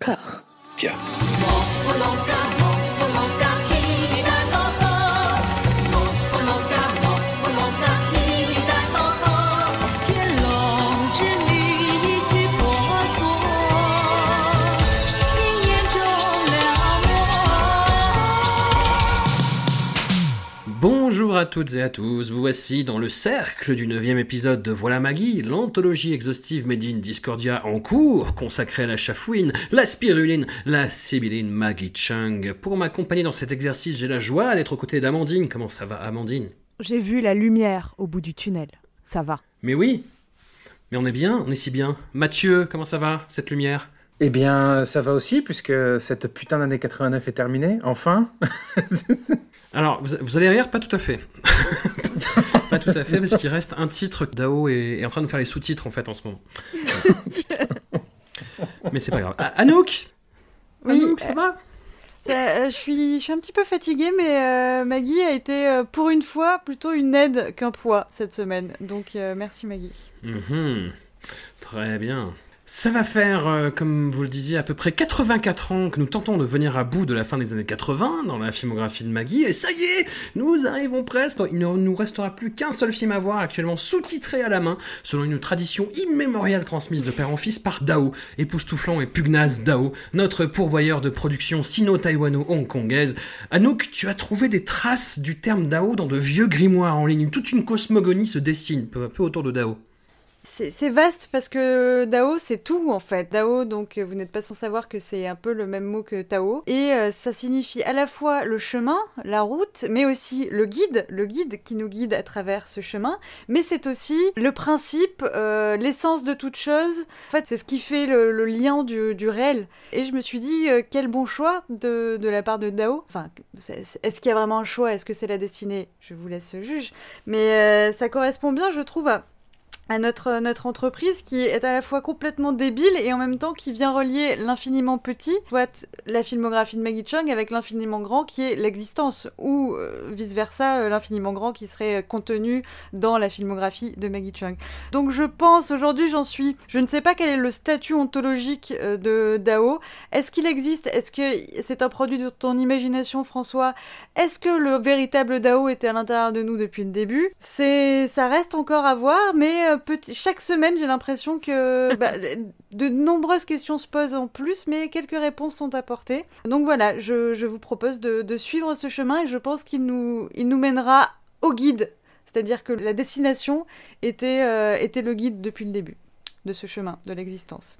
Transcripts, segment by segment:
car. Tiens. Toutes et à tous, vous voici dans le cercle du neuvième épisode de Voilà Maggie, l'anthologie exhaustive Made in Discordia en cours, consacrée à la chafouine, la spiruline, la sibylline Maggie Chung. Pour m'accompagner dans cet exercice, j'ai la joie d'être aux côtés d'Amandine. Comment ça va Amandine? J'ai vu la lumière au bout du tunnel. Ça va. Mais oui Mais on est bien, on est si bien. Mathieu, comment ça va, cette lumière? Eh bien, ça va aussi, puisque cette putain d'année 89 est terminée, enfin. Alors, vous, vous allez rire, pas tout à fait. pas tout à fait, parce qu'il reste un titre. Dao est, est en train de faire les sous-titres, en fait, en ce moment. Mais c'est pas grave. Ah, Anouk Oui, Anouk, ça euh, va? Euh, je, suis, je suis un petit peu fatiguée, mais euh, Maggie a été euh, pour une fois plutôt une aide qu'un poids cette semaine. Donc euh, merci Maggie. Mhm. Très bien. Ça va faire, euh, comme vous le disiez, à peu près 84 ans que nous tentons de venir à bout de la fin des années 80 dans la filmographie de Maggie, et ça y est, nous arrivons presque. Il ne nous restera plus qu'un seul film à voir, actuellement sous-titré à la main, selon une tradition immémoriale transmise de père en fils par Dao, époustouflant et pugnace Dao, notre pourvoyeur de production sino-taïwano-hongkongaise. Anouk, tu as trouvé des traces du terme Dao dans de vieux grimoires en ligne. Toute une cosmogonie se dessine peu à peu autour de Dao. C'est vaste parce que Dao c'est tout en fait. Dao donc vous n'êtes pas sans savoir que c'est un peu le même mot que Tao et euh, ça signifie à la fois le chemin, la route, mais aussi le guide, le guide qui nous guide à travers ce chemin. Mais c'est aussi le principe, euh, l'essence de toute chose. En fait c'est ce qui fait le, lien du, réel. Et je me suis dit euh, quel bon choix de, la part de Dao. Enfin est-ce qu'il y a vraiment un choix? Est-ce que c'est la destinée? Je vous laisse juge. Mais ça correspond bien je trouve à à notre, notre entreprise qui est à la fois complètement débile et en même temps qui vient relier l'infiniment petit, soit la filmographie de Maggie Chung, avec l'infiniment grand qui est l'existence, ou euh, vice-versa, euh, l'infiniment grand qui serait contenu dans la filmographie de Maggie Chung. Donc je pense, aujourd'hui j'en suis, je ne sais pas quel est le statut ontologique euh, de Dao. Est-ce qu'il existe? Est-ce que c'est un produit de ton imagination, François? Est-ce que le véritable Dao était à l'intérieur de nous depuis le début? C'est, ça reste encore à voir, mais euh, petit, chaque semaine j'ai l'impression que bah, de nombreuses questions se posent en plus, mais quelques réponses sont apportées. Donc voilà, je, je vous propose de, de suivre ce chemin et je pense qu'il nous, il nous mènera au guide. C'est-à-dire que la destination était, euh, était le guide depuis le début de ce chemin, de l'existence.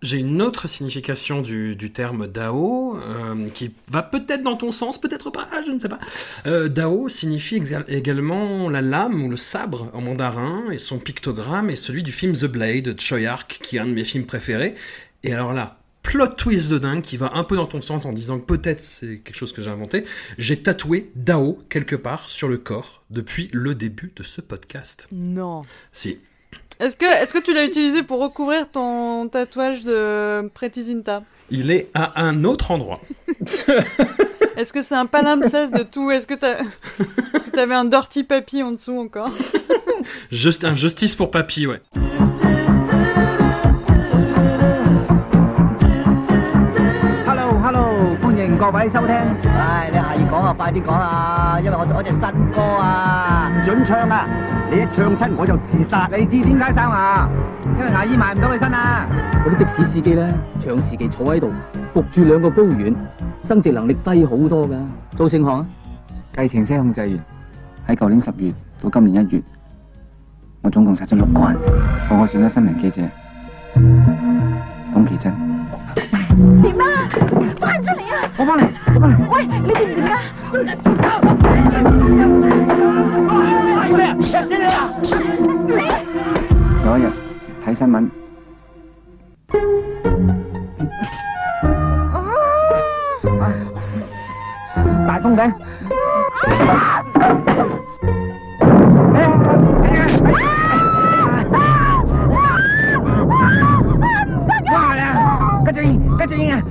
J'ai une autre signification du, du terme Dao euh, qui va peut-être dans ton sens, peut-être pas, je ne sais pas. Euh, Dao signifie également la lame ou le sabre en mandarin et son pictogramme est celui du film The Blade de Choi Ark qui est un de mes films préférés. Et alors là, plot twist de dingue qui va un peu dans ton sens en disant que peut-être c'est quelque chose que j'ai inventé. J'ai tatoué Dao quelque part sur le corps depuis le début de ce podcast. Non. Si. Est-ce que, est-ce que tu l'as utilisé pour recouvrir ton tatouage de Pretty Zinta Il est à un autre endroit. Est-ce que c'est un palimpseste de tout? Est-ce que t'as, est-ce que t'avais un dirty papy en dessous encore? Juste un justice pour papy, ouais. 各位收聽。唉，你係講啊，快啲講啊，因為我做咗隻新歌啊。唔准唱啊！你一唱親我就自殺。你知點解生啊？因為牙醫買唔到佢身啊。嗰啲的士司機咧，長時期坐喺度，焗住兩個睾丸，生殖能力低好多噶。做盛行啊，計程車控制員喺舊年十月到今年一月，我總共殺咗六個人，個個選咗新聞記者董其真。点啊？翻出嚟啊！我帮你，我帮你。喂，你掂唔掂啊？有一日睇新闻，大风嘅。哇啦！跟 ก็จ啊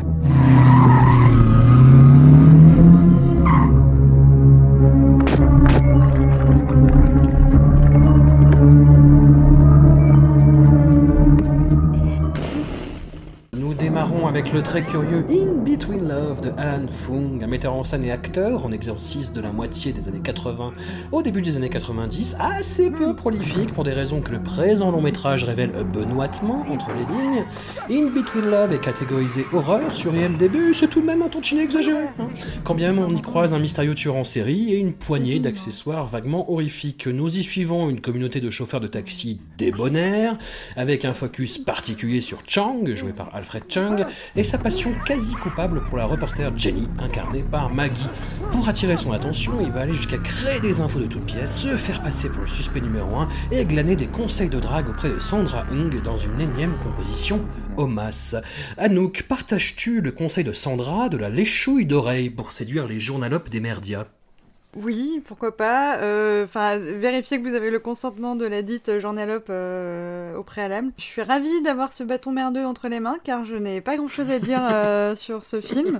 avec le très curieux In Between Love de Han Fung, un metteur en scène et acteur en exercice de la moitié des années 80 au début des années 90, assez peu prolifique pour des raisons que le présent long métrage révèle benoîtement entre les lignes. In Between Love est catégorisé horreur sur IMDb, c'est tout de même un tantinet exagéré. hein. Quand bien même on y croise un mystérieux tueur en série et une poignée d'accessoires vaguement horrifiques. Nous y suivons une communauté de chauffeurs de taxi débonnaires, avec un focus particulier sur Chang, joué par Alfred Chung, et sa passion quasi coupable pour la reporter Jenny, incarnée par Maggie. Pour attirer son attention, il va aller jusqu'à créer des infos de toutes pièces, se faire passer pour le suspect numéro 1 et glaner des conseils de drague auprès de Sandra Hung dans une énième composition Homas. Anouk, partages-tu le conseil de Sandra de la léchouille d'oreille pour séduire les journalopes des merdias? Oui, pourquoi pas. Euh, Enfin, vérifiez que vous avez le consentement de la dite journalope euh, au préalable. Je suis ravie d'avoir ce bâton merdeux entre les mains, car je n'ai pas grand-chose à dire euh, sur ce film.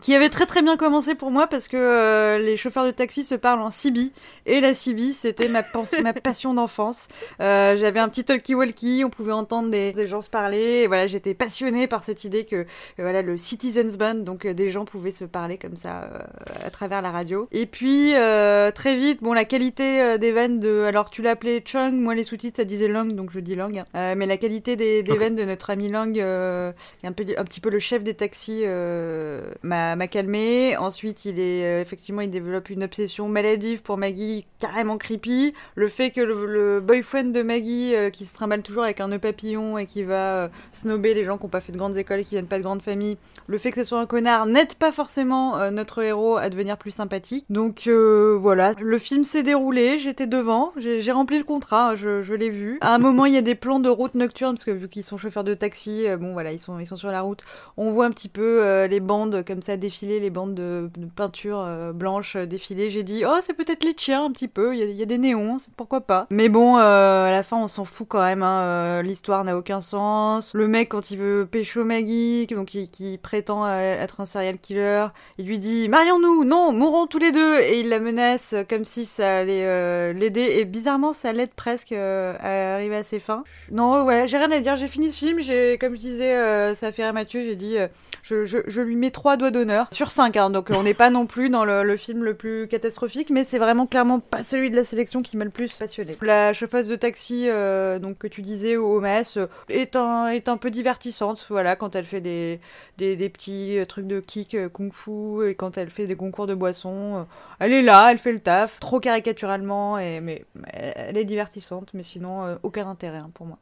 Qui avait très très bien commencé pour moi parce que euh, les chauffeurs de taxi se parlent en Sibi et la Sibi c'était ma, passion d'enfance. Euh, J'avais un petit talkie-walkie, on pouvait entendre des, des gens se parler et voilà j'étais passionnée par cette idée que, que voilà le Citizens Band donc euh, des gens pouvaient se parler comme ça euh, à travers la radio. Et puis euh, très vite bon la qualité euh, des vannes de alors tu l'appelais Chung, moi les sous-titres ça disait Lang donc je dis Lang. Euh, mais la qualité des, des vannes de notre ami Lang euh, un, peu, un petit peu le chef des taxis euh, m'a m'a calmé. Ensuite, il est euh, effectivement, il développe une obsession maladive pour Maggie, carrément creepy. Le fait que le, le boyfriend de Maggie, euh, qui se trimballe toujours avec un nœud papillon et qui va euh, snober les gens qui n'ont pas fait de grandes écoles et qui viennent pas de grandes familles, le fait que ce soit un connard n'aide pas forcément euh, notre héros à devenir plus sympathique. Donc voilà, le film s'est déroulé, j'étais devant, j'ai rempli le contrat, je, je l'ai vu. À un moment, il y a des plans de route nocturne parce que vu qu'ils sont chauffeurs de taxi, bon voilà, ils sont ils sont sur la route. On voit un petit peu les bandes comme ça défiler, les bandes de, de peinture euh, blanche euh, défiler. J'ai dit oh c'est peut-être les tiens un petit peu, il y a, des néons, pourquoi pas. Mais bon, euh, à la fin on s'en fout quand même. hein, L'histoire n'a aucun sens. Le mec quand il veut pécho Maggie, donc qui, prétend être un serial killer, il lui dit marions-nous, non, mourons tous les deux, et il la menace comme si ça allait l'aider. Et bizarrement ça l'aide presque à arriver à ses fins. Non, ouais, j'ai rien à dire. J'ai fini ce film. J'ai, comme je disais, ça fait rire Mathieu. J'ai dit, je, je, je lui mets trois doigts sur cinq. Hein, donc on n'est pas non plus dans le, le film le plus catastrophique, mais c'est vraiment clairement pas celui de la sélection qui m'a le plus passionné. La chauffeuse de taxi, euh, donc que tu disais au OMS, euh, est un est un peu divertissante. Voilà, quand elle fait des des, des petits euh, trucs de kick euh, kung-fu et quand elle fait des concours de boissons, euh, elle est là, elle fait le taf, trop caricaturalement, et mais elle est divertissante, mais sinon euh, aucun intérêt hein, pour moi.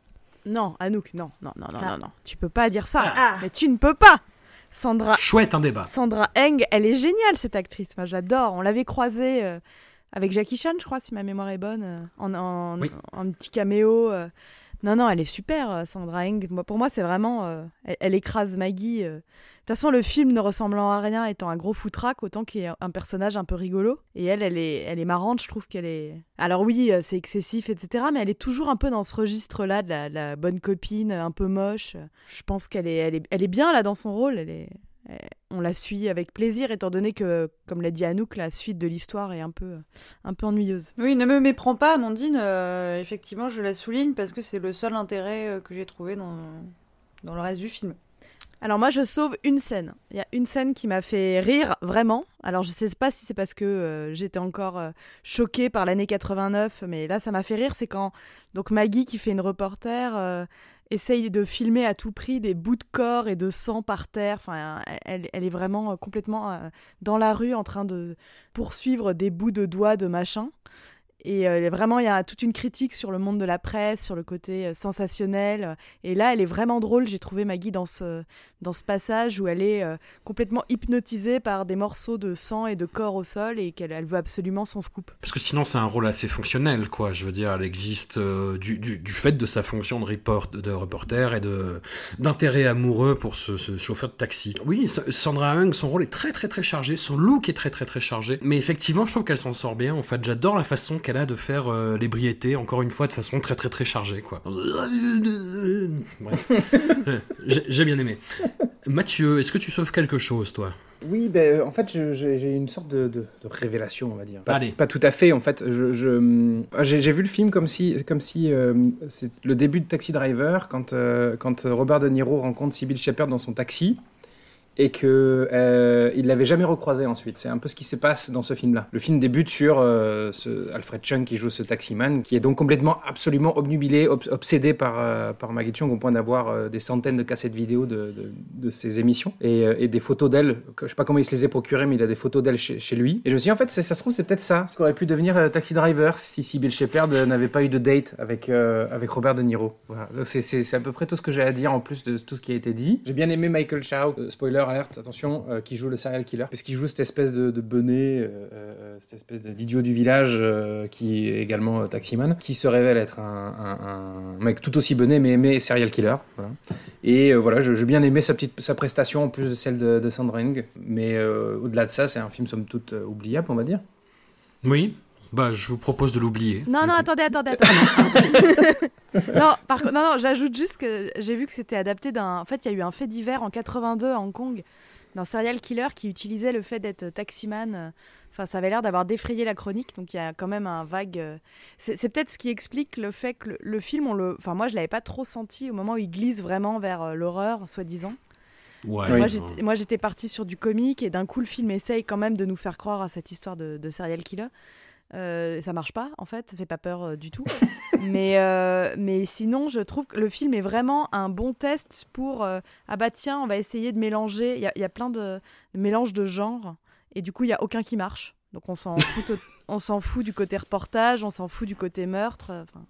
Non, Anouk, non, non, non, non, Ah. non, non. Tu peux pas dire ça. Ah. Mais tu ne peux pas. Sandra, Chouette un débat. Sandra Eng, elle est géniale cette actrice. Moi, j'adore. On l'avait croisée euh, avec Jackie Chan, je crois, si ma mémoire est bonne, euh, en, en, Oui. en petit caméo. Non, non, elle est super, euh, Sandra Eng. Moi, pour moi, c'est vraiment. euh, elle, écrase Maggie. euh. De toute façon, le film ne ressemblant à rien étant un gros foutraque, autant qu'il y ait un personnage un peu rigolo. Et elle, elle est, elle est marrante, je trouve qu'elle est. Alors oui, c'est excessif, etc. Mais elle est toujours un peu dans ce registre-là de la, bonne copine, un peu moche. Je pense qu'elle est, elle est, elle est bien là dans son rôle. Elle est, on la suit avec plaisir, étant donné que, comme l'a dit Anouk, la suite de l'histoire est un peu, un peu ennuyeuse. Oui, ne me méprends pas, Amandine. euh, effectivement, je la souligne parce que c'est le seul intérêt euh, que j'ai trouvé dans, dans le reste du film. Alors moi, je sauve une scène. Il y a une scène qui m'a fait rire vraiment. Alors je sais pas si c'est parce que euh, j'étais encore euh, choquée par l'année 89, mais là ça m'a fait rire. C'est quand donc Maggie, qui fait une reporter, euh, essaye de filmer à tout prix des bouts de corps et de sang par terre. Enfin, elle, elle est vraiment euh, complètement euh, dans la rue en train de poursuivre des bouts de doigts de machin. Et euh, vraiment, il y a toute une critique sur le monde de la presse, sur le côté euh, sensationnel. Et là, elle est vraiment drôle. J'ai trouvé Maggie dans ce, dans ce passage où elle est euh, complètement hypnotisée par des morceaux de sang et de corps au sol et qu'elle elle veut absolument son scoop. Parce que sinon, c'est un rôle assez fonctionnel, quoi. Je veux dire, elle existe du, du, du fait de sa fonction de, report, de reporter et d'intérêt amoureux pour ce, ce chauffeur de taxi. Oui, Sa- Sandra Hung, son rôle est très très très chargé, son look est très très très chargé. Mais effectivement, je trouve qu'elle s'en sort bien. En fait, j'adore la façon qu'elle a de faire euh, l'ébriété, encore une fois, de façon très très très chargée, quoi. Bref. J'ai bien aimé. Mathieu, est-ce que tu sauves quelque chose, toi? Oui, ben, en fait, j'ai une sorte de, de- de révélation, on va dire. Pas, Allez. pas tout à fait, en fait. Je, je- j'ai vu le film comme si, comme si euh, c'est le début de Taxi Driver, quand, euh, quand Robert De Niro rencontre Sybil Shepherd dans son taxi et que euh, l'avait jamais recroisé ensuite. C'est un peu ce qui se passe dans ce film-là. Le film débute sur euh, Alfred Chung qui joue ce taximan, qui est donc complètement, absolument obnubilé, ob- obsédé par, euh, par Maggie Chung au point d'avoir euh, des centaines de cassettes vidéo de, de, de ses émissions et, des photos d'elle. Je sais pas comment il se les a procurées, mais il a des photos d'elle chez, chez lui. Et je me suis dit, en fait, ça se trouve, c'est peut-être ça. Ce qu'aurait pu devenir Taxi Driver si Sybil Shepherd euh, n'avait pas eu de date avec, avec Robert De Niro. Voilà. C'est à peu près tout ce que j'ai à dire en plus de tout ce qui a été dit. J'ai bien aimé Michael Chow, spoiler alerte, attention, euh, qui joue le serial killer, parce qu'il joue cette espèce de, de benet, euh, euh, cette espèce d'idiot du village euh, qui est également taximan, qui se révèle être un, mec tout aussi benet, mais, mais serial killer. Et voilà, j'ai bien aimé sa, petite, sa prestation en plus de celle de, de Sandring, mais au-delà de ça, c'est un film somme toute oubliable, on va dire. Oui, bah je vous propose de l'oublier. Non, non, coup. attendez, attendez, attendez. non, par contre, non, non, j'ajoute juste que j'ai vu que c'était adapté d'un. En fait, il y a eu un fait divers en 82 à Hong Kong d'un serial killer qui utilisait le fait d'être taximan. Enfin, ça avait l'air d'avoir défrayé la chronique, donc il y a quand même un vague. euh, C'est peut-être ce qui explique le fait que le, le film, on le. Enfin, moi, je l'avais pas trop senti au moment où il glisse vraiment vers euh, l'horreur, soi-disant. Ouais, Moi, j'étais- Moi, j'étais partie sur du comique et d'un coup, le film essaye quand même de nous faire croire à cette histoire de, de serial killer. Euh, ça marche pas, en fait, ça fait pas peur euh, du tout. mais, euh, mais sinon, je trouve que le film est vraiment un bon test pour euh, ah bah tiens, on va essayer de mélanger. Il y a, il y a plein de, de mélanges de genres et du coup, il y a aucun qui marche. Donc on s'en fout, on s'en fout du côté reportage, on s'en fout du côté meurtre. Bon,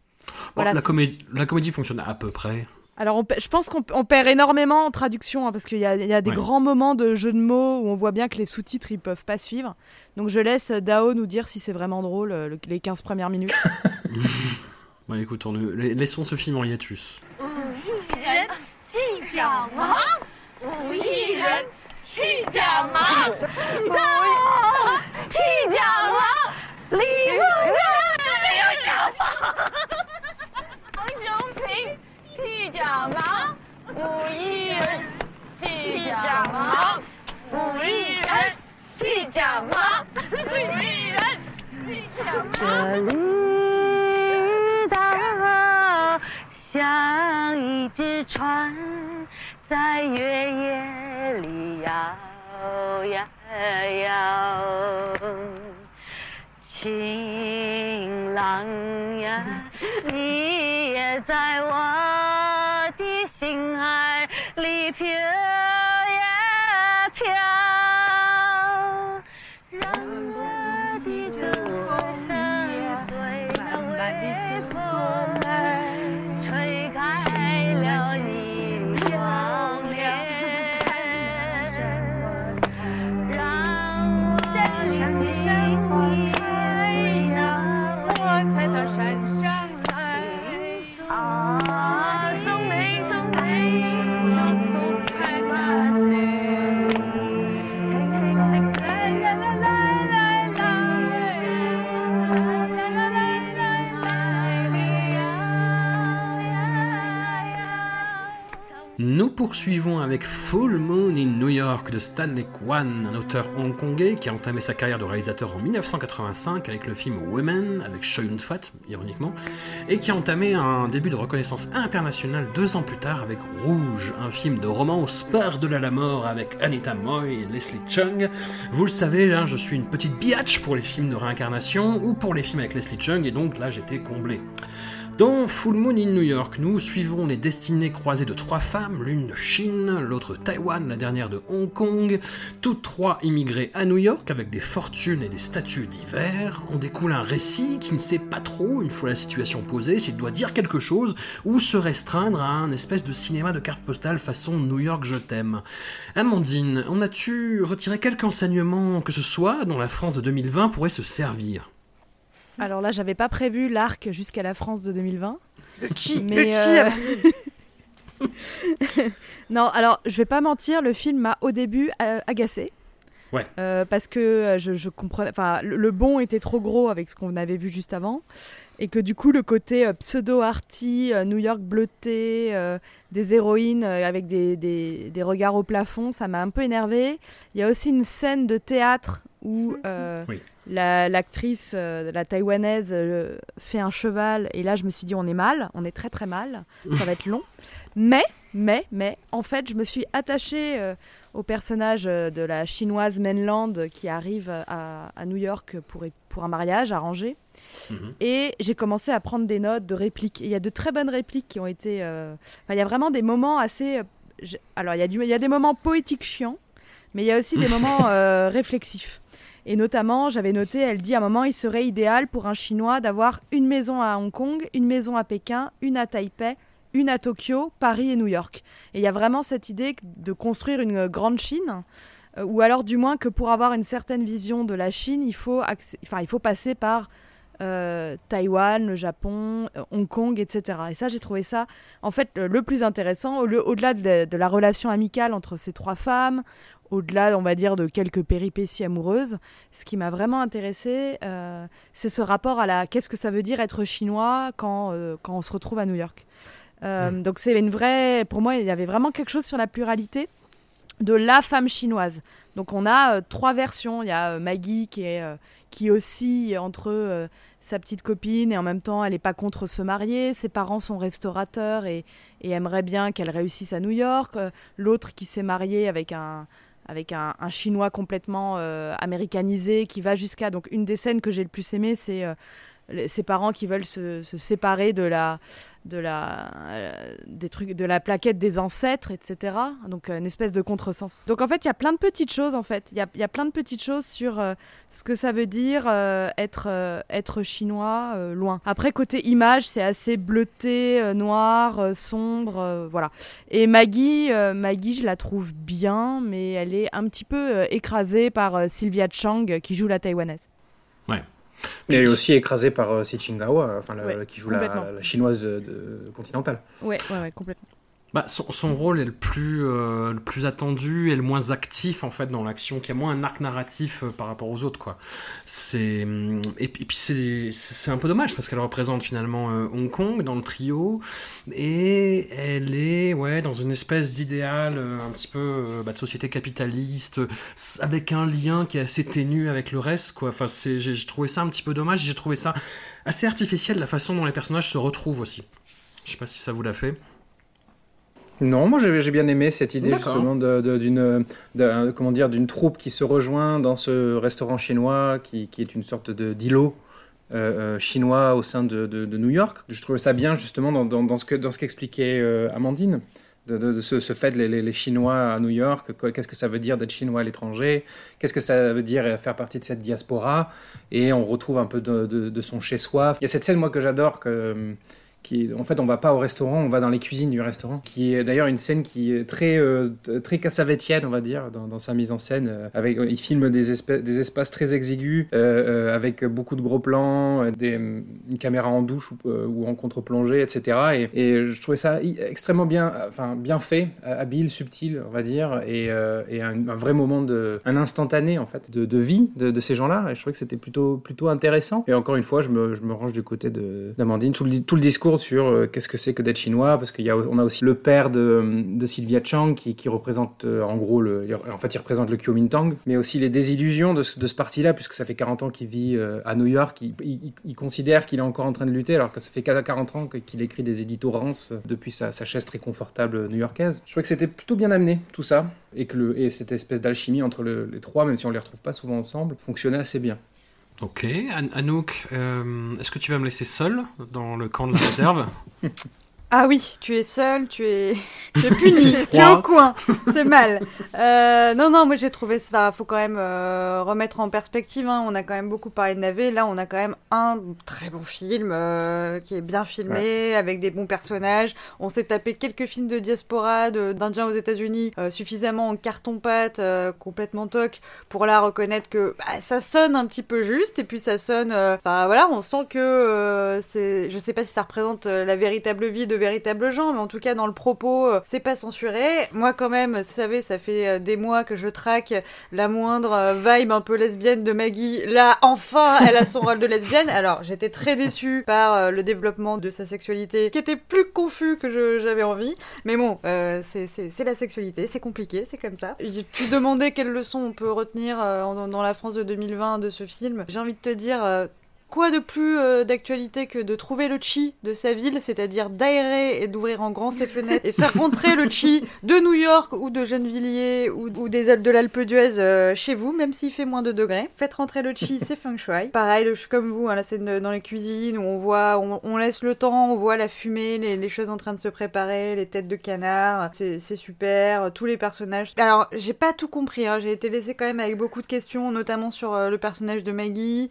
voilà, la, c'est- comédie, la comédie fonctionne à peu près. Alors, on je pense qu'on on perd énormément en traduction hein, parce qu'il y a, il y a des Ouais. grands moments de jeu de mots où on voit bien que les sous-titres ils peuvent pas suivre. Donc, je laisse Dao nous dire si c'est vraiment drôle euh, le- les 15 premières minutes. Bon, écoute, on laissons ce film en hiatus. 剃甲忙，舞一人，剃甲忙，舞一人，剃甲忙，舞一人，剃甲忙。绿绿，像一只船，在月夜里摇呀摇。情郎呀，你也在我。心爱礼品。Poursuivons avec Full Moon in New York de Stanley Kwan, un auteur hongkongais qui a entamé sa carrière de réalisateur en 1985 avec le film Women, avec Choi Yun-fat, ironiquement, et qui a entamé un début de reconnaissance internationale deux ans plus tard avec Rouge, un film de romance par-delà la mort avec Anita Moy et Leslie Chung. Vous le savez, hein, je suis une petite biatch pour les films de réincarnation ou pour les films avec Leslie Chung, et donc là j'étais comblé. Dans Full Moon in New York, nous suivons les destinées croisées de trois femmes, l'une de Chine, l'autre de Taïwan, la dernière de Hong Kong, toutes trois immigrées à New York avec des fortunes et des statuts divers. On découle un récit qui ne sait pas trop, une fois la situation posée, s'il doit dire quelque chose ou se restreindre à un espèce de cinéma de carte postale façon New York je t'aime. Amandine, en as-tu retiré quelque enseignement que ce soit dont la France de 2020 pourrait se servir? Alors là, j'avais pas prévu l'arc jusqu'à la France de 2020. Qui, Mais, qui euh, non, alors je vais pas mentir, le film m'a au début euh, agacé. Ouais. Euh, parce que je, je comprenais. Enfin, le, le bon était trop gros avec ce qu'on avait vu juste avant. et que du coup le côté euh, pseudo-arty, euh, New York bleuté, euh, des héroïnes euh, avec des, des- des regards au plafond, ça m'a un peu énervé. Il y a aussi une scène de théâtre où euh, Oui. La- l'actrice, euh, la taïwanaise, euh, fait un cheval, et là je me suis dit on est mal, on est très très mal, ça va être long. Mais, mais, mais, en fait je me suis attachée euh, au personnage de la chinoise Mainland qui arrive à, à New York pour, pour un mariage arrangé. Mhm. Et j'ai commencé à prendre des notes de répliques. Il y a de très bonnes répliques qui ont été. euh, Enfin, il y a vraiment des moments assez. Alors, il y, a du... il y a des moments poétiques chiants, mais il y a aussi des moments euh, réflexifs. Et notamment, j'avais noté, elle dit à un moment, il serait idéal pour un Chinois d'avoir une maison à Hong Kong, une maison à Pékin, une à Taipei, une à Tokyo, Paris et New York. Et il y a vraiment cette idée de construire une grande Chine, euh, ou alors du moins que pour avoir une certaine vision de la Chine, il faut, enfin, il faut passer par euh, Taïwan, le Japon, euh, Hong Kong, etc. Et ça, j'ai trouvé ça, en fait, le, plus intéressant, au-delà de, de la relation amicale entre ces trois femmes, au-delà, on va dire, de quelques péripéties amoureuses, ce qui m'a vraiment intéressé, euh, c'est ce rapport à la qu'est-ce que ça veut dire être chinois quand, euh, quand on se retrouve à New York. Euh, Donc c'est une vraie, pour moi, il y avait vraiment quelque chose sur la pluralité de la femme chinoise. Donc on a euh, trois versions. Il y a Maggie qui est qui oscille entre sa petite copine et en même temps elle n'est pas contre se marier. Ses parents sont restaurateurs et, et aimeraient bien qu'elle réussisse à New York. L'autre qui s'est marié avec un avec un, chinois complètement euh, américanisé qui va jusqu'à donc une des scènes que j'ai le plus aimé c'est euh, ses parents qui veulent se, séparer de la de la euh, des trucs de la plaquette des ancêtres etc donc euh, une espèce de contresens. Donc en fait il y a plein de petites choses en fait. Il y a, y a plein de petites choses sur euh, ce que ça veut dire être être chinois loin. Après côté image c'est assez bleuté noir sombre voilà. Et Maggie Maggie je la trouve bien mais elle est un petit peu écrasée par Sylvia Chang qui joue la taïwanaise Elle est aussi écrasée par euh, Si Chingawa, enfin, Ouais, qui joue la, chinoise de, de- continentale. ouais ouais ouais complètement Bah, son, rôle est le plus, euh, le plus attendu et le moins actif en fait dans l'action, qui a moins un arc narratif euh, par rapport aux autres hum, et, puis c'est un peu dommage parce qu'elle représente finalement euh, Hong Kong dans le trio et elle est ouais dans une espèce d'idéal un petit peu bah, de société capitaliste avec un lien qui est assez ténu avec le reste. Enfin j'ai trouvé ça un petit peu dommage. J'ai trouvé ça assez artificiel la façon dont les personnages se retrouvent aussi. Je sais pas si ça vous l'a fait. Non, moi j'ai bien aimé cette idée justement d'une comment dire d'une troupe qui se rejoint dans ce restaurant chinois qui, qui est une sorte de d'îlot euh, euh, chinois au sein de, de- de New York. Je trouvais ça bien justement dans, dans, dans ce que dans ce qu'expliquait euh, Amandine. De, ce, ce fait les, les, les Chinois à New York, qu'est-ce que ça veut dire d'être Chinois à l'étranger, qu'est-ce que ça veut dire faire partie de cette diaspora, et on retrouve un peu de, de- de son chez-soi. Il y a cette scène moi que j'adore que en fait on va pas au restaurant, on va dans les cuisines du restaurant, qui est d'ailleurs une scène qui est très euh, très cassavétienne on va dire dans, sa mise en scène. euh, Avec il filme des des espaces très exigus euh, euh, avec beaucoup de gros plans, euh, des, une caméra en douche ou, euh, en contre-plongée, etc. Et, je trouvais ça extrêmement bien, enfin bien fait, habile, subtil on va dire, et, euh, un, vrai moment de un instantané en fait de, vie de, ces gens-là. Et je trouvais que c'était plutôt plutôt intéressant. Et encore une fois, je me, je me range du côté d'Amandine. Tout le, tout le discours sur euh, qu'est-ce que c'est que d'être chinois, parce y a, a aussi le père de, Sylvia Chang qui, représente euh, en gros le, en fait il représente le Kuomintang, mais aussi les désillusions de ce, parti-là, puisque ça fait 40 ans qu'il vit euh, à New York, il, considère qu'il est encore en train de lutter, alors que ça fait 40 ans qu'il écrit des éditos rances depuis sa, chaise très confortable new-yorkaise. Je trouvais que c'était plutôt bien amené tout ça, et que cette espèce d'alchimie entre le- les trois, même si on les retrouve pas souvent ensemble, fonctionnait assez bien. Ok, An- Anouk, euh, est-ce que tu vas me laisser seul dans le camp de la réserve? Ah oui, tu es seul, tu es, tu es puni, tu es au coin, c'est mal. Euh, non, non, moi j'ai trouvé ça, faut quand même euh, remettre en perspective, hein. on a quand même beaucoup parlé de Navet, là on a quand même un très bon film euh, qui est bien filmé, avec des bons personnages, on s'est tapé quelques films de diaspora, d'Indiens aux États-Unis, euh, suffisamment en carton-pâte, euh, complètement toc, pour là reconnaître que bah, ça sonne un petit peu juste, et puis ça sonne, euh, enfin voilà, on sent que euh, c'est, je sais pas si ça représente la véritable vie de véritables gens, mais en tout cas dans le propos, euh, c'est pas censuré. Moi quand même, vous savez, ça fait euh, des mois que je traque la moindre euh, vibe un peu lesbienne de Maggie. Là, enfin, elle a son rôle de lesbienne. Alors, j'étais très déçue par le développement de sa sexualité, qui était plus confus que j'avais envie. Mais bon, c'est- la sexualité, c'est compliqué, c'est comme ça. Tu demandais quelles leçons on peut retenir en- dans la France de 2020 de ce film. J'ai envie de te dire, Quoi de plus euh, d'actualité que de trouver le chi de sa ville, c'est-à-dire d'aérer et d'ouvrir en grand ses fenêtres et faire rentrer le chi de New York ou de Gennevilliers ou, des Alpes de l'Alpe d'Huez euh, chez vous, même s'il fait moins de degrés. Faites rentrer le chi, c'est feng shui. Pareil, le- comme vous, hein, scène dans les cuisines où on voit, on, laisse le temps, on voit la fumée, les, choses en train de se préparer, les têtes de canard, c'est super, tous les personnages. Alors, j'ai pas tout compris, hein, j'ai été laissée quand même avec beaucoup de questions, notamment sur euh, le personnage de Maggie,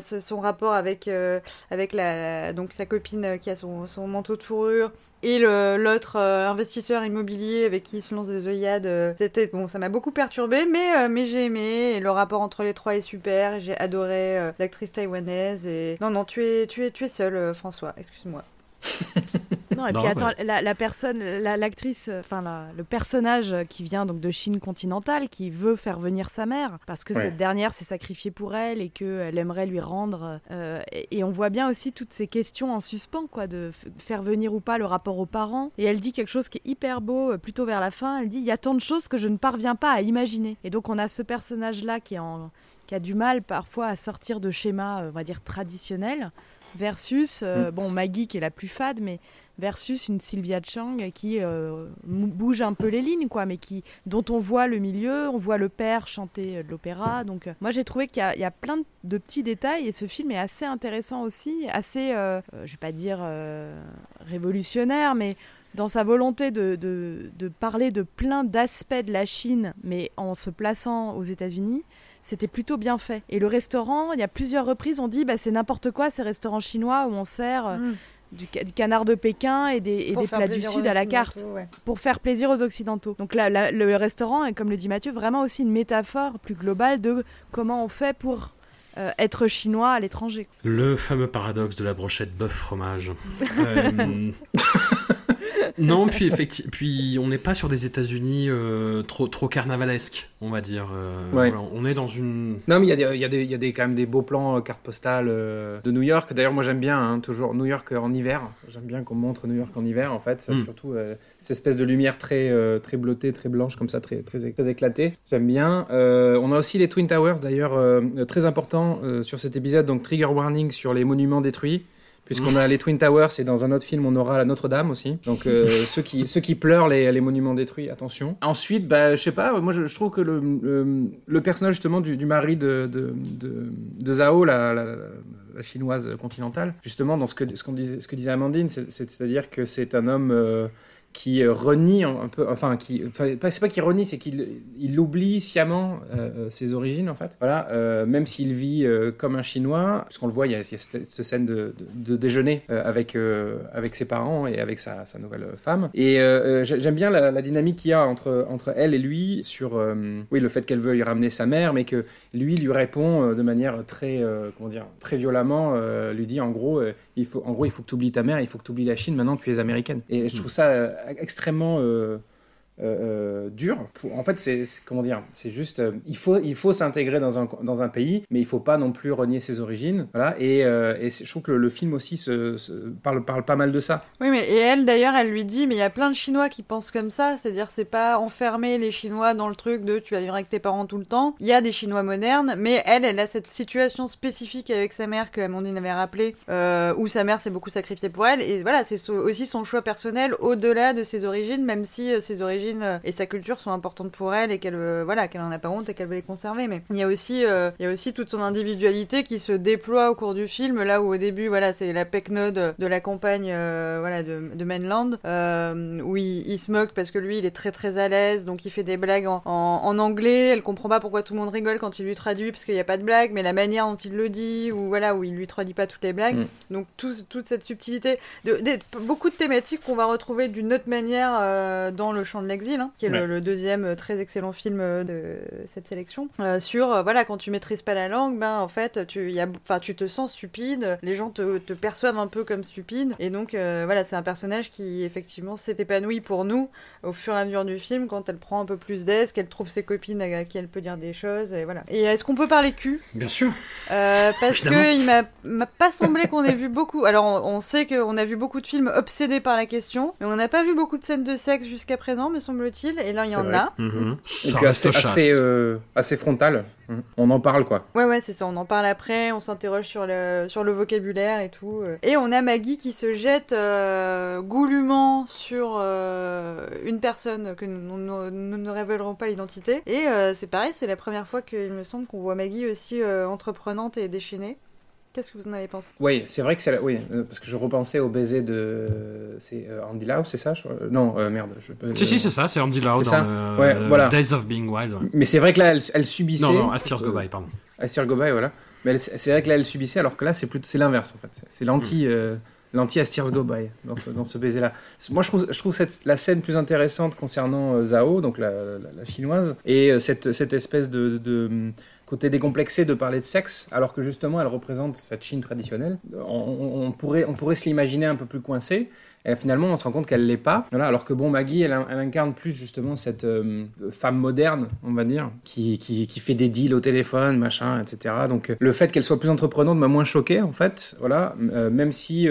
son rapport avec, euh, avec la, donc sa copine euh, qui a son, manteau de fourrure. Et l'autre euh, investisseur immobilier avec qui il se lance des œillades, c'était bon, ça m'a beaucoup perturbé, mais j'ai aimé le rapport entre les trois est super. J'ai adoré l'actrice taïwanaise et non non tu es tu es tu es seul François, excuse-moi. Non, et Non, puis ouais. attends, la, la personne, la- l'actrice, enfin la- le personnage qui vient donc de Chine continentale, qui veut faire venir sa mère, parce que Ouais. cette dernière s'est sacrifiée pour elle et qu'elle aimerait lui rendre. euh, et, et on voit bien aussi toutes ces questions en suspens, quoi, de faire venir ou pas le rapport aux parents. Et elle dit quelque chose qui est hyper beau, euh, plutôt vers la fin. Elle dit il y a tant de choses que je ne parviens pas à imaginer. Et donc on a ce personnage-là qui est en qui a du mal parfois à sortir de schémas, euh, on va dire, traditionnels, versus, euh, bon, Maggie qui est la plus fade, mais versus une Sylvia Chang qui euh, bouge un peu les lignes, quoi, mais qui, dont on voit le milieu, on voit le père chanter euh, de l'opéra. Donc, euh, moi, j'ai trouvé qu'il y, y a plein de petits détails et ce film est assez intéressant aussi, assez, je vais pas dire révolutionnaire, mais dans sa volonté de, de- de parler de plein d'aspects de la Chine, mais en se plaçant aux États-Unis, c'était plutôt bien fait. Et le restaurant, il y a plusieurs reprises, on dit bah, c'est n'importe quoi ces restaurants chinois où on sert euh, Mm. du, ca- du canard de Pékin et des, et plats du Sud à la carte ouais. pour faire plaisir aux Occidentaux. Donc là, la- le restaurant est, comme le dit Mathieu, vraiment aussi une métaphore plus globale de comment on fait pour euh, être chinois à l'étranger. Le fameux paradoxe de la brochette bœuf fromage. Euh, non, puis effectivement, puis on n'est pas sur des États-Unis euh, trop trop carnavalesques, on va dire. Euh, Ouais. voilà, on est dans une. Non, mais il y a, des, il y a, des, il y a des, quand même des beaux plans euh, cartes postales de New York. D'ailleurs, moi j'aime bien hein, toujours New York en hiver. J'aime bien qu'on montre New York en hiver, en fait. Mm. Surtout cette espèce de lumière très, très bleutée, très blanche, comme ça, très, très, très éclatée. J'aime bien. On a aussi les Twin Towers, d'ailleurs, très important sur cet épisode. Donc, trigger warning sur les monuments détruits. Puisqu'on a les Twin Towers et dans un autre film on aura la Notre-Dame aussi. Donc euh, ceux, qui, ceux qui pleurent les, les monuments détruits, attention. Ensuite, bah, je sais pas, moi je, je trouve que le, le, le personnage justement du, du mari de, de, de, de Zhao, la, la, la chinoise continentale, justement dans ce que, ce qu'on disait, ce que disait Amandine, c'est- c'est- c'est-à-dire que c'est un homme euh, qui euh, renie un, peu, enfin qui, enfin, c'est pas qu'il renie, c'est qu'il il oublie sciemment euh, euh, ses origines en fait. Voilà, même s'il vit comme un chinois, parce qu'on le voit, il y a, cette, scène de, de, déjeuner avec avec ses parents et avec sa, sa nouvelle femme. Et j'ai- j'aime bien la, dynamique qu'il y a entre entre elle et lui sur, oui, le fait qu'elle veuille ramener sa mère, mais que lui lui répond de manière très, comment dire, très violemment, lui dit en gros, il faut, en gros, il faut que tu oublies ta mère, il faut que tu oublies la Chine. Maintenant, tu es américaine. Et je trouve ça extrêmement euh, euh, euh, dur. En fait, c'est comment dire, c'est juste, euh, il faut, il faut s'intégrer dans un dans un pays, mais il faut pas non plus renier ses origines. Voilà. Et, je trouve que le, film aussi se, parle parle pas mal de ça. Oui, mais et elle d'ailleurs, elle lui dit, mais il y a plein de Chinois qui pensent comme ça, c'est-à-dire c'est pas enfermer les Chinois dans le truc de tu vas vivre avec tes parents tout le temps. Il y a des Chinois modernes, mais elle, elle a cette situation spécifique avec sa mère que Amandine avait rappelé, où sa mère s'est beaucoup sacrifiée pour elle, et voilà, c'est aussi son choix personnel au-delà de ses origines, même si ses origines et sa culture sont importantes pour elle et qu'elle, euh, voilà, qu'elle en a pas honte et qu'elle veut les conserver. Mais il y a aussi, euh, il y a aussi toute son individualité qui se déploie au cours du film, là où au début, voilà, c'est la pecknode de la campagne, euh, voilà, de, de Mainland, où il, il se moque parce que lui, il est très très à l'aise, donc il fait des blagues en, en, en anglais. Elle comprend pas pourquoi tout le monde rigole quand il lui traduit parce qu'il n'y a pas de blague, mais la manière dont il le dit, ou voilà, où il lui traduit pas toutes les blagues. Mm. Donc tout- toute cette subtilité, de, beaucoup de thématiques qu'on va retrouver d'une autre manière euh, dans le champ de l'exil, hein, qui est le- Ouais. le, deuxième euh, très excellent film euh, de cette sélection, euh, sur voilà quand tu maîtrises pas la langue, ben en fait tu y a, enfin tu te sens stupide, les gens te, te perçoivent un peu comme stupide, et donc euh, voilà c'est un personnage qui effectivement s'est épanoui pour nous au fur et à mesure du film quand elle prend un peu plus d'aise, qu'elle trouve ses copines à qui elle peut dire des choses, et voilà. Et est-ce qu'on peut parler cul? Bien sûr. euh, parce Évidemment. que il m'a- m'a pas semblé qu'on ait vu beaucoup. Alors, on, on sait qu'on a vu beaucoup de films obsédés par la question, mais on n'a pas vu beaucoup de scènes de sexe jusqu'à présent, me semble-t-il. Et là, il y en vrai. a. Puis reste assez, chaste. assez, euh, assez frontal. On en parle, quoi. Ouais, ouais, c'est ça. On en parle après. On s'interroge sur le sur le vocabulaire et tout. euh. Et on a Maggie qui se jette euh, goulûment sur euh, une personne que nous, nous- nous ne révélerons pas l'identité. Et euh, c'est pareil, c'est la première fois qu'il me semble qu'on voit Maggie aussi euh, entreprenante et déchaînée. Qu'est-ce que vous en avez pensé? Oui, c'est vrai que c'est la... oui, euh, parce que je repensais au baiser de c'est euh, Andy Lau, c'est ça je Non, euh, merde. Je... Si, si, c'est ça, c'est Andy Lau C'est dans ça? le- Ouais, voilà. Days of Being Wild. ouais. Mais c'est vrai que là, elle, elle subissait. Non, non, As Tears Go Euh, By, pardon. Astir Gobaï, voilà. Mais elle- c'est vrai que là, elle subissait, alors que là, c'est plutôt c'est l'inverse en fait. C'est- l'anti, euh, l'anti Astir Gobaï dans ce, dans ce baiser-là. Moi, je trouve, je trouve cette, la scène plus intéressante concernant euh, Zhao, donc la, la- la chinoise, et euh, cette, cette espèce de, de, côté décomplexé de parler de sexe, alors que justement, elle représente cette Chine traditionnelle. On, pourrait, on pourrait se l'imaginer un peu plus coincée. Et finalement, on se rend compte qu'elle l'est pas. Voilà, alors que bon, Maggie, elle, elle incarne plus justement cette euh, femme moderne, on va dire, qui, qui, qui fait des deals au téléphone, machin, etc. Donc euh, le fait qu'elle soit plus entreprenante m'a moins choqué, en fait. Voilà, euh, même si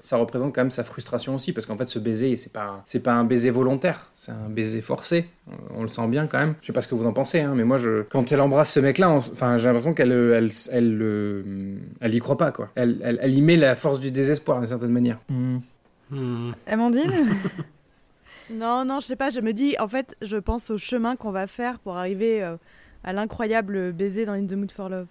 ça représente quand même sa frustration aussi, parce qu'en fait, ce baiser, c'est pas, c'est pas un baiser volontaire, c'est un baiser forcé. On le sent bien quand même. Je sais pas ce que vous en pensez, hein, mais moi, quand elle embrasse ce mec-là, enfin, j'ai l'impression qu'elle, elle, elle, elle y croit pas, quoi. Elle, elle, elle y met la force du désespoir d'une certaine manière. Hmm. Amandine Non, non, je sais pas, je me dis, en fait, je pense au chemin qu'on va faire pour arriver euh, à l'incroyable baiser dans In the Mood for Love.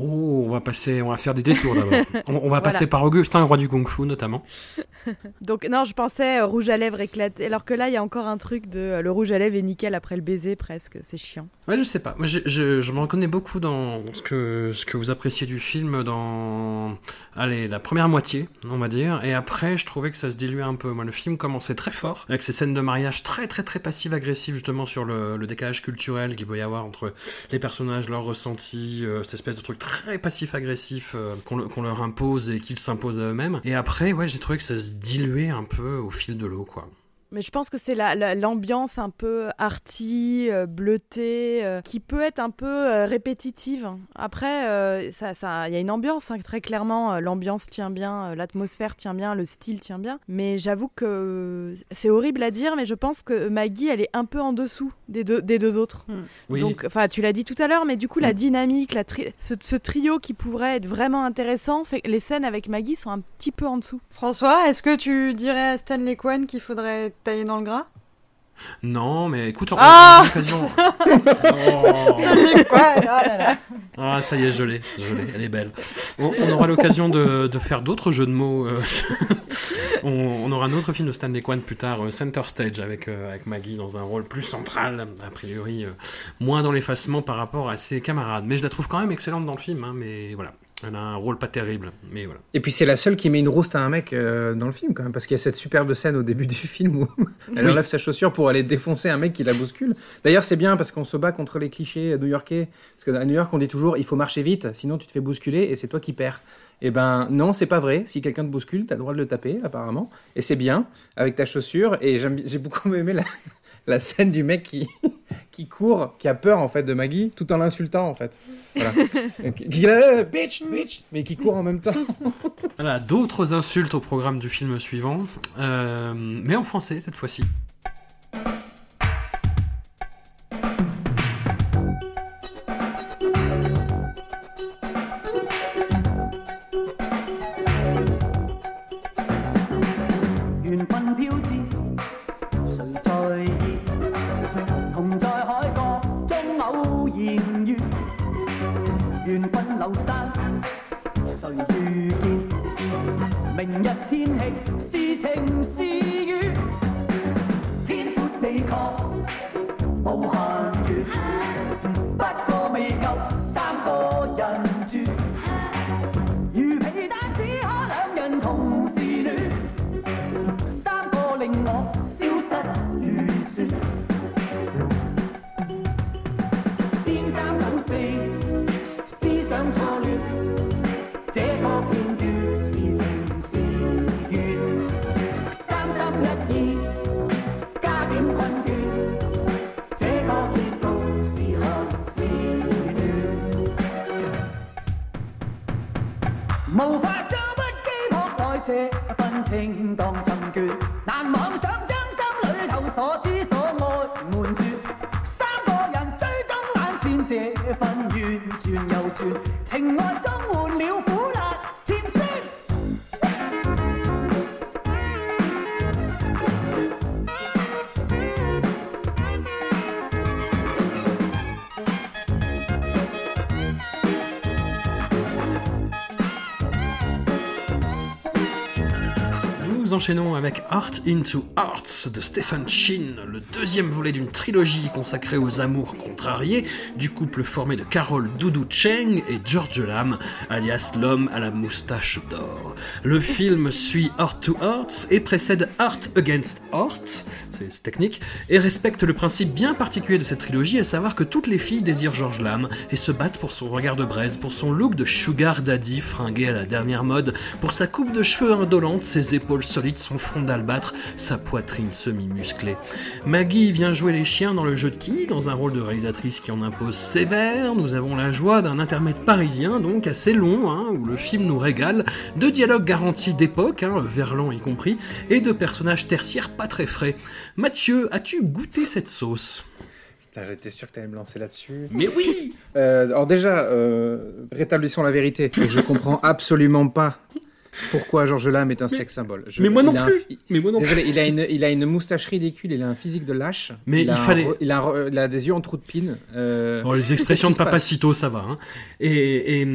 Oh, on va passer, on va faire des détours d'abord. on, on va Voilà. passer par Augustin, roi du kung-fu notamment. Donc, non, je pensais euh, rouge à lèvres éclaté, alors que là, il y a encore un truc de euh, le rouge à lèvres est nickel après le baiser, presque, c'est chiant. Ouais, je sais pas. Moi, je, je, je me reconnais beaucoup dans ce que, ce que vous appréciez du film, dans allez, la première moitié, on va dire. Et après, je trouvais que ça se diluait un peu. Moi, le film commençait très fort, avec ces scènes de mariage très, très, très passives-agressives, justement, sur le, le décalage culturel qu'il peut y avoir entre les personnages, leurs ressentis, euh, cette espèce de truc très passif-agressif euh, qu'on leur impose et qu'ils s'imposent à eux-mêmes. Et après, ouais, j'ai trouvé que ça se diluait un peu au fil de l'eau, quoi. Mais je pense que c'est la- la- l'ambiance un peu arty, euh, bleutée, euh, qui peut être un peu euh, répétitive. Après, euh, ça, ça, il y a une ambiance hein, très clairement. euh, L'ambiance tient bien, euh, l'atmosphère tient bien, le style tient bien. Mais j'avoue que euh, c'est horrible à dire, mais je pense que Maggie, elle est un peu en dessous des deux, des deux autres. Oui. Donc, enfin, tu l'as dit tout à l'heure, mais du coup, la dynamique, la tri- ce, ce trio qui pourrait être vraiment intéressant, fait les scènes avec Maggie sont un petit peu en dessous. François, est-ce que tu dirais à Stanley Kwan qu'il faudrait dans le gras? Non, mais écoute, on Ah l'occasion. Oh. Quoi Ah ça y est, je l'ai, je l'ai, elle est belle. On, on aura l'occasion de, de faire d'autres jeux de mots. euh, on, on aura un autre film de Stanley Kwan plus tard, euh, Center Stage, avec, euh, avec Maggie dans un rôle plus central, a priori, euh, moins dans l'effacement par rapport à ses camarades. Mais je la trouve quand même excellente dans le film, hein, mais voilà. Elle a un rôle pas terrible, mais voilà. Et puis c'est la seule qui met une rouste à un mec euh, dans le film quand même, parce qu'il y a cette superbe scène au début du film où elle Oui. enlève sa chaussure pour aller défoncer un mec qui la bouscule. D'ailleurs c'est bien parce qu'on se bat contre les clichés new-yorkais, parce qu'à New York on dit toujours il faut marcher vite, sinon tu te fais bousculer et c'est toi qui perds. Eh ben non, c'est pas vrai. Si quelqu'un te bouscule, t'as le droit de le taper apparemment, et c'est bien avec ta chaussure. Et j'ai beaucoup aimé la, la scène du mec qui court, qui a peur en fait de Maggie, tout en l'insultant en fait. Voilà. euh, bitch, bitch, mais qui court en même temps. Voilà, d'autres insultes au programme du film suivant, euh, mais en français cette fois-ci. 谁遇见？明日天气是晴是？这份情当赠倦难妄想将心里头所知所爱瞒住三个人追踪眼前这份完全又转情爱中 enchaînons avec Art into Arts de Stephen Chin, le deuxième volet d'une trilogie consacrée aux amours contrariés du couple formé de Carol Doudou Cheng et George Lam, alias l'homme à la moustache d'or. Le film suit Art to Arts et précède Art Against Art, c'est technique, et respecte le principe bien particulier de cette trilogie, à savoir que toutes les filles désirent George Lam et se battent pour son regard de braise, pour son look de sugar daddy fringué à la dernière mode, pour sa coupe de cheveux indolente, ses épaules solides, son front d'albâtre, sa poitrine semi-musclée. Maggie vient jouer les chiens dans le jeu de qui, dans un rôle de réalisatrice qui en impose sévère. Nous avons la joie d'un intermède parisien, donc assez long, hein, où le film nous régale, de dialogues garantis d'époque, hein, Verlan y compris, et de personnages tertiaires pas très frais. Mathieu, as-tu goûté cette sauce? J'étais sûr que t'allais me lancer là-dessus. Mais oui Euh, alors déjà, euh, rétablissons la vérité. Je comprends absolument pas pourquoi Georges Lam est un sexe symbole. Je- Mais moi non un plus. Mais moi non Désolé, il a, une, il a une moustache ridicule, il a un physique de lâche. Mais il il a un fallait- il, a il des yeux en trou de pine. euh, Oh, les expressions de Papacito, ça va. Hein. Et, et,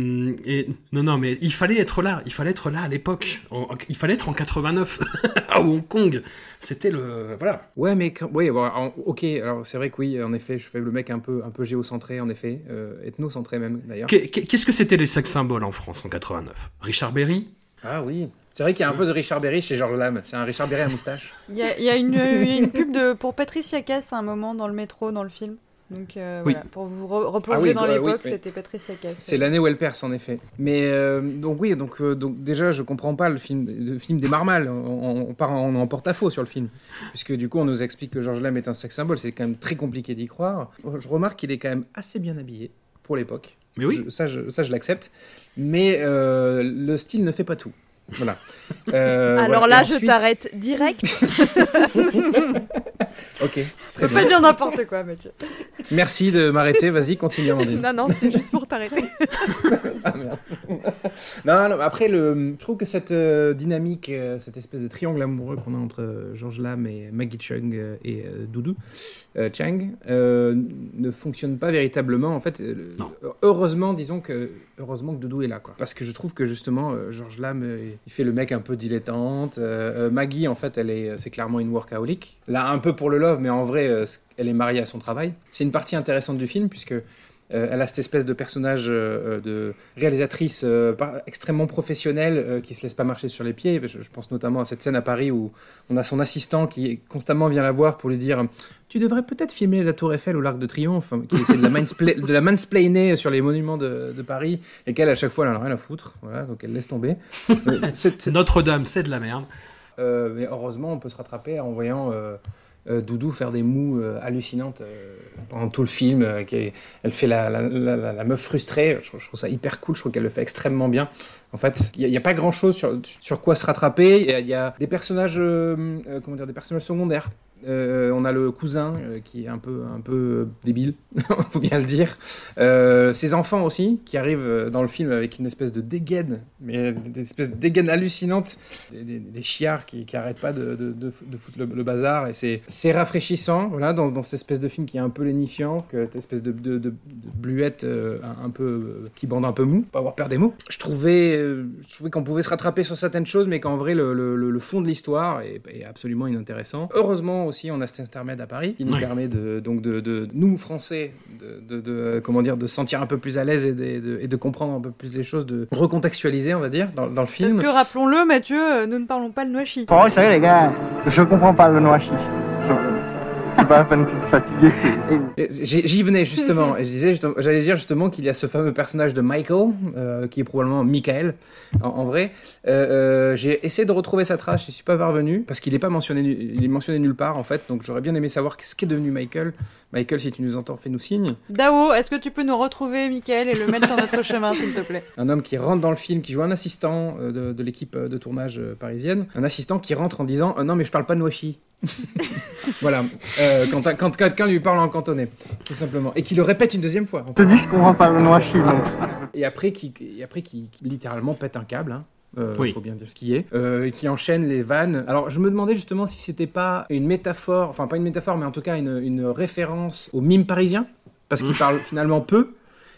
et- non, non, mais il fallait être là. Il fallait être là à l'époque. Il fallait être en 89 à Hong Kong. C'était le voilà. Ouais, mais quand- oui, bon, en- ok. Alors c'est vrai que oui, en effet, je fais le mec un peu, un peu géocentré, en effet, euh, ethnocentré même d'ailleurs. Qu'est- Qu'est-ce que c'était les sex symboles en France en 89 Richard Berry? Ah oui. C'est vrai qu'il y a un peu de Richard Berry chez Georges Lam. C'est un Richard Berry à moustache. Il y a, il y a une, il y a une pub de, pour Patricia Cass à un moment dans le métro, dans le film. Donc euh, Oui. voilà, pour vous re- replonger Ah oui, dans bah, oui, l'époque, oui. c'était Patricia Cass. C'est l'année où elle perce, en effet. Mais euh, donc oui, donc, euh, donc déjà, je comprends pas le film, le film démarre mal. On, on part en, en porte-à-faux sur le film, puisque du coup, on nous explique que Georges Lam est un sex symbole. C'est quand même très compliqué d'y croire. Je remarque qu'il est quand même assez bien habillé pour l'époque. Mais oui. Je- ça, je, ça, je l'accepte. Mais euh, le style ne fait pas tout. Voilà. Euh, Alors voilà. là, je t'arrête direct. Ok, très peux bien. pas dire n'importe quoi, Mathieu. Merci de m'arrêter. Vas-y, continue, Amandine. non, non, c'était juste pour t'arrêter. Ah, merde. non, non, après, le, je trouve que cette euh, dynamique, euh, cette espèce de triangle amoureux qu'on a entre euh, Georges Lam et Maggie Chung euh, et euh, Doudou euh, Chang euh, ne fonctionne pas véritablement. En fait, euh, heureusement, disons que heureusement que Doudou est là, quoi. Parce que je trouve que justement, euh, Georges Lam, euh, il fait le mec un peu dilettante. Euh, euh, Maggie, en fait, elle est, c'est clairement une workaholic. Là, un peu pour le love, mais en vrai, euh, elle est mariée à son travail. C'est une partie intéressante du film puisque euh, elle a cette espèce de personnage euh, de réalisatrice euh, par- extrêmement professionnelle euh, qui se laisse pas marcher sur les pieds. Je, je pense notamment à cette scène à Paris où on a son assistant qui constamment vient la voir pour lui dire Tu devrais peut-être filmer la Tour Eiffel ou l'Arc de Triomphe, qui essaie de la, minspla- de la mansplainer sur les monuments de, de Paris et qu'elle, à chaque fois, elle en a rien à foutre. Voilà, donc elle laisse tomber. Notre-Dame, c'est de la merde. mais heureusement, on peut se rattraper en voyant euh, Doudou faire des mous euh, hallucinantes euh, pendant tout le film. euh, elle fait la, meuf frustrée. Je, trouve- ça hyper cool. Je trouve qu'elle le fait extrêmement bien. En fait, il n'y a, pas grand chose sur, quoi se rattraper. Il y y, a des personnages, comment dire, des personnages secondaires. Euh, on a le cousin euh, qui est un peu, un peu débile, faut bien le dire. Euh, ses enfants aussi, qui arrivent euh, dans le film avec une espèce de dégaine, mais des espèces de dégaine hallucinantes, des, chiards qui, qui arrêtent pas de, de, foutre le, bazar. Et c'est, rafraîchissant, voilà, dans, dans cette espèce de film qui est un peu lénifiant, que cette espèce de, de, bluette euh, un, peu euh, qui bande un peu mou, pas avoir peur des mots. Je trouvais, euh, je trouvais qu'on pouvait se rattraper sur certaines choses, mais qu'en vrai le- le fond de l'histoire est, est absolument inintéressant. Heureusement on a cet intermède à Paris qui nous permet de, donc de, nous, Français, de, comment dire, de sentir un peu plus à l'aise et, et de, comprendre un peu plus les choses, de recontextualiser, on va dire, dans, le film. Parce que rappelons-le, Mathieu, euh, nous ne parlons pas le noachi. Oh, sérieux, les gars, je comprends pas le noachi. Je suis pas un fanatique fatigué. Et J'y j'y venais justement. Et je disais, j'allais dire justement qu'il y a ce fameux personnage de Michael, euh, qui est probablement Michael en, en vrai. Euh, euh, J'ai essayé de retrouver sa trace, je suis pas parvenu parce qu'il est pas mentionné, nu- il est mentionné nulle part en fait. Donc j'aurais bien aimé savoir ce qu'est devenu Michael. Michael, si tu nous entends, fais-nous signe. Dao, est-ce que tu peux nous retrouver, Michael, et le mettre sur notre chemin, s'il te plaît? Un homme qui rentre dans le film, qui joue un assistant de, de l'équipe de tournage parisienne. Un assistant qui rentre en disant Non, mais je parle pas de Noachi. Voilà, Euh, quand, quand quelqu'un lui parle en cantonais, tout simplement. Et qui le répète une deuxième fois. Je te dis, je comprends pas le noachi. Et après, qui, et après qui, qui littéralement pète un câble. Hein. Euh, Oui. faut bien dire ce qui est, euh, et qui enchaîne les vannes. Alors, je me demandais justement si c'était pas une métaphore, enfin pas une métaphore, mais en tout cas une, une référence au mime parisien, parce qu'il parle finalement peu,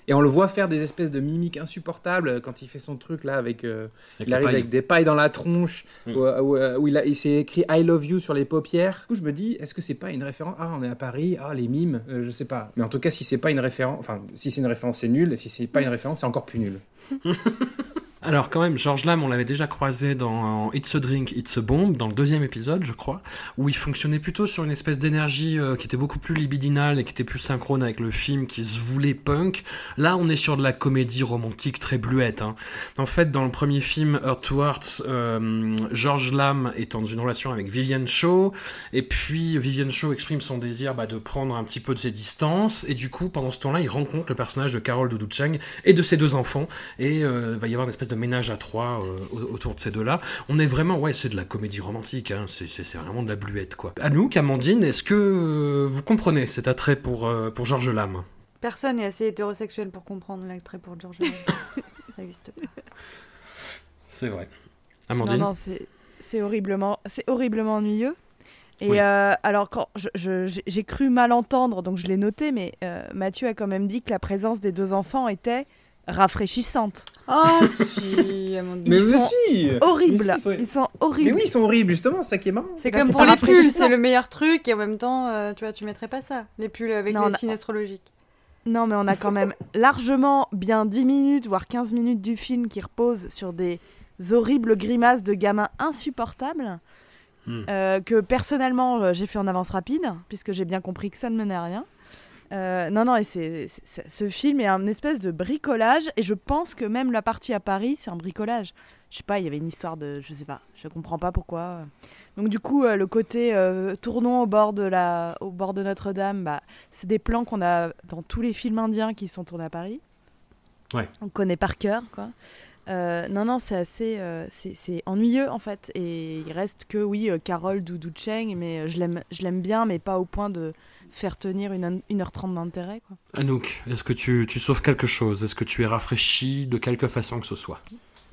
et on le voit faire des espèces de mimiques insupportables quand il fait son truc là avec, euh, Avec il arrive paille. avec des pailles dans la tronche, Mm. où, où- où il, a- il s'est écrit I love you sur les paupières. Du coup, je me dis, est-ce que c'est pas une référence? Ah, on est à Paris, ah, les mimes, euh, je sais pas. Mais en tout cas, si c'est pas une référence, enfin, si c'est une référence, c'est nul, et si c'est pas une référence, c'est encore plus nul. Alors quand même, George Lam, on l'avait déjà croisé dans It's a Drink, It's a Bomb, dans le deuxième épisode, je crois, où il fonctionnait plutôt sur une espèce d'énergie euh, qui était beaucoup plus libidinale et qui était plus synchrone avec le film, qui se voulait punk. Là, on est sur de la comédie romantique très bluette. hein. En fait, dans le premier film, Earth to euh, George Lam est dans une relation avec Vivienne Shaw, et puis Vivienne Shaw exprime son désir bah, de prendre un petit peu de ses distances, et du coup, pendant ce temps-là, il rencontre le personnage de Carole Doudou Chang et de ses deux enfants, et euh, il va y avoir une espèce de ménage à trois euh, au- autour de ces deux-là. On est vraiment, ouais, c'est de la comédie romantique, hein, c'est vraiment de la bluette, quoi. Anouk, Amandine, est-ce que euh, vous comprenez cet attrait pour, euh, pour Georges Lam Personne n'est assez hétérosexuel pour comprendre l'attrait pour George Michael. Ça existe pas. C'est vrai. Non, Amandine? Non, c'est c'est horriblement, c'est horriblement ennuyeux. Et Oui. euh, alors, quand j'ai j'ai cru mal entendre, donc je l'ai noté, mais euh, Mathieu a quand même dit que la présence des deux enfants était rafraîchissante. Ah, si, Amandine. Mais si. Mais si, ils sont- Ils sont Mais horribles. oui, ils sont horribles, justement, c'est ça qui est marrant. C'est comme pour les pulls, c'est le meilleur truc, et en même temps, euh, tu vois, tu mettrais pas ça, les pulls avec Non, les a- signes astrologiques. Non, mais on a quand même largement bien 10 minutes, voire 15 minutes du film qui reposent sur des horribles grimaces de gamins insupportables. Hmm. euh, que personnellement euh, j'ai fait en avance rapide, puisque j'ai bien compris que ça ne menait à rien. Euh, non, non, et c'est, ce film est un espèce de bricolage, et je pense que même la partie à Paris, c'est un bricolage. Je sais pas, il y avait une histoire de. Je sais pas, je comprends pas pourquoi. Donc, du coup, euh, le côté euh, tournons au bord de, la, au bord de Notre-Dame, bah, c'est des plans qu'on a dans tous les films indiens qui sont tournés à Paris. Ouais. On connaît par cœur, quoi. Euh, non, non, c'est assez. euh, c'est ennuyeux, en fait. Et il reste que, oui, euh, Carole Doudou Cheng, mais je l'aime je l'aime bien, mais pas au point de faire tenir une, une heure trente d'intérêt, quoi. Anouk, est-ce que tu, tu sauves quelque chose? Est-ce que tu es rafraîchi de quelque façon que ce soit?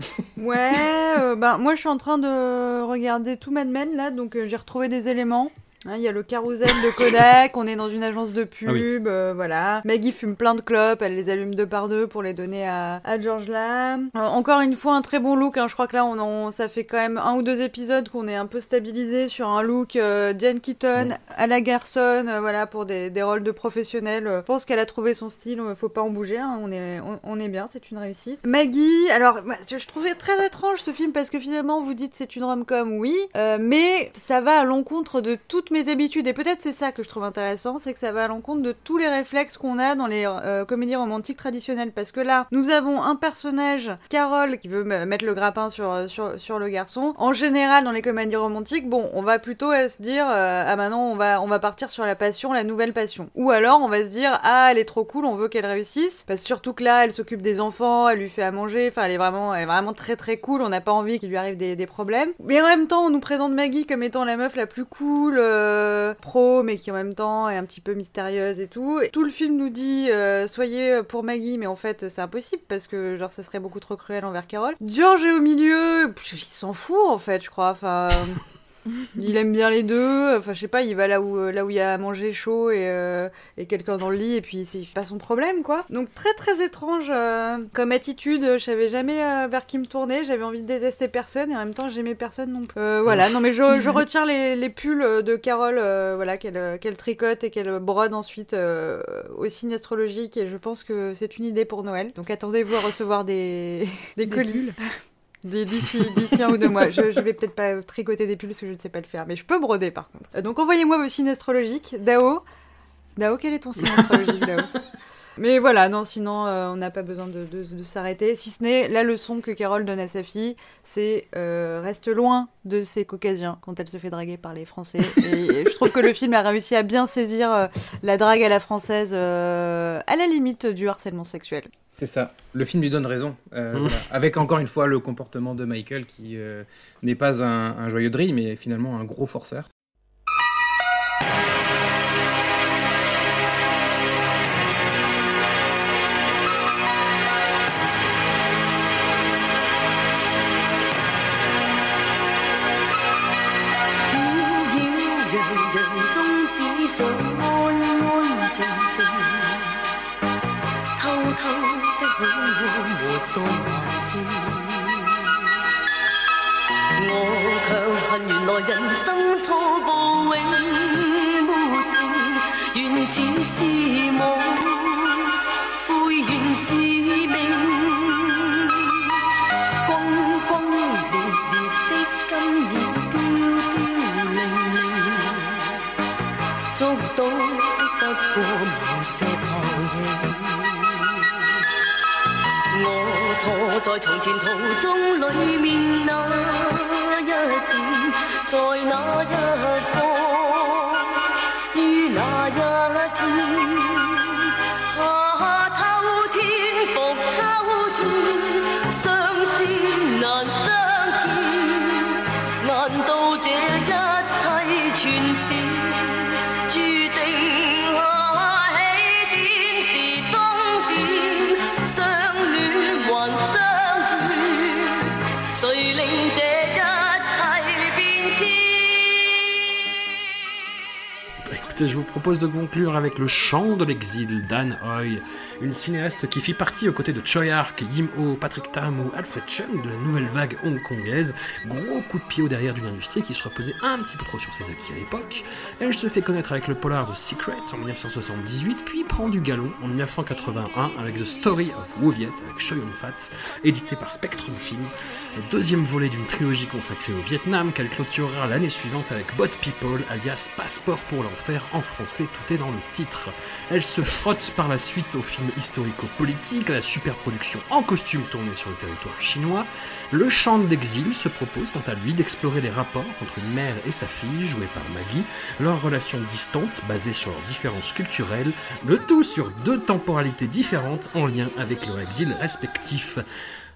Ouais, euh, ben, moi je suis en train de regarder tout Mad Men là, donc euh, j'ai retrouvé des éléments. Hein, Il y a le carrousel de Kodak, on est dans une agence de pub, Ah oui. euh, voilà. Maggie fume plein de clopes, elle les allume deux par deux pour les donner à, à George Lam. Euh, encore une fois, un très bon look. hein, Je crois que là, on, en- ça fait quand même un ou deux épisodes qu'on est un peu stabilisé sur un look euh, Diane Keaton à la Garson, euh, voilà, pour des, des rôles de professionnels. Euh, Je pense qu'elle a trouvé son style, euh, faut pas en bouger, hein, on, est, on, on est bien, c'est une réussite. Maggie, alors, je trouvais très étrange ce film parce que finalement, vous dites c'est une rom-com, oui, euh, mais ça va à l'encontre de toutes mes habitudes et peut-être c'est ça que je trouve intéressant, c'est que ça va à l'encontre de tous les réflexes qu'on a dans les euh, comédies romantiques traditionnelles parce que là, nous avons un personnage, Carole, qui veut me- mettre le grappin sur, euh, sur, sur le garçon. En général, dans les comédies romantiques, bon, on va plutôt euh, se dire, ah maintenant on va, on va partir sur la passion, la nouvelle passion. Ou alors on va se dire, ah elle est trop cool, on veut qu'elle réussisse, parce que surtout que là, elle s'occupe des enfants, elle lui fait à manger, enfin elle est vraiment, elle est vraiment très très cool, on n'a pas envie qu'il lui arrive des, des problèmes. Mais en même temps, on nous présente Maggie comme étant la meuf la plus cool, pro, mais qui en même temps est un petit peu mystérieuse et tout. Tout le film nous dit, euh, soyez pour Maggie, mais en fait c'est impossible parce que genre ça serait beaucoup trop cruel envers Carole. George est au milieu, il s'en fout en fait, je crois. Enfin. Il aime bien les deux, enfin je sais pas, il va là où euh, là où il y a à manger chaud et, euh, et quelqu'un dans le lit et puis c'est pas son problème quoi. Donc très très étrange euh, comme attitude, je savais jamais euh, vers qui me tourner, j'avais envie de détester personne et en même temps j'aimais personne non plus. Voilà, non mais je, je retire les, les pulls de Carole voilà qu'elle qu'elle tricote et qu'elle brode ensuite au signe astrologique et je pense que c'est une idée pour Noël. Donc attendez-vous à recevoir des des colis. D'ici d'ici un ou deux mois. Je, je vais peut-être pas tricoter des pulls parce que je ne sais pas le faire, mais je peux broder par contre. Euh, Donc envoyez-moi vos signes astrologiques. Dao, Dao, quel est ton signe astrologique, Dao? Mais voilà, non, sinon euh, on n'a pas besoin de, de- de s'arrêter. Si ce n'est la leçon que Carole donne à sa fille, c'est euh, reste loin de ces caucasiens quand elle se fait draguer par les Français. Et je trouve que le film a réussi à bien saisir euh, la drague à la française euh, à la limite du harcèlement sexuel. C'est ça. Le film lui donne raison. Euh, Mm. voilà. Avec encore une fois le comportement de Michael qui euh, n'est pas un, un joyeux drill, mais finalement un gros forceur. 我沒當眼睛。我卻恨原來人生初步永沒定，原似是夢，悔原是命。轟轟烈烈的今已飄飄零零，捉到我在从前途中里面那一点，在那一方，于那 Je vous propose de conclure avec Le Chant de l'exil d'Anne Hoy, une cinéaste qui fit partie aux côtés de Choi Ark, Yim Ho, Patrick Tam ou Alfred Chung de la nouvelle vague hongkongaise. Gros coup de pied au derrière d'une industrie qui se reposait un petit peu trop sur ses acquis à l'époque. Elle se fait connaître avec le polar The Secret en 1978, puis prend du galon en 1981 avec The Story of Woviet avec Choi Yun-fat, édité par Spectrum Film, le deuxième volet d'une trilogie consacrée au Vietnam qu'elle clôturera l'année suivante avec Bot People, alias Passeport pour l'enfer en français, tout est dans le titre. Elle se frotte par la suite au film historico-politique, à la superproduction en costume tournée sur le territoire chinois. Le chant de l'exil se propose quant à lui d'explorer les rapports entre une mère et sa fille, jouée par Maggie, leurs relations distantes basées sur leurs différences culturelles, le tout sur deux temporalités différentes en lien avec leur exil respectif.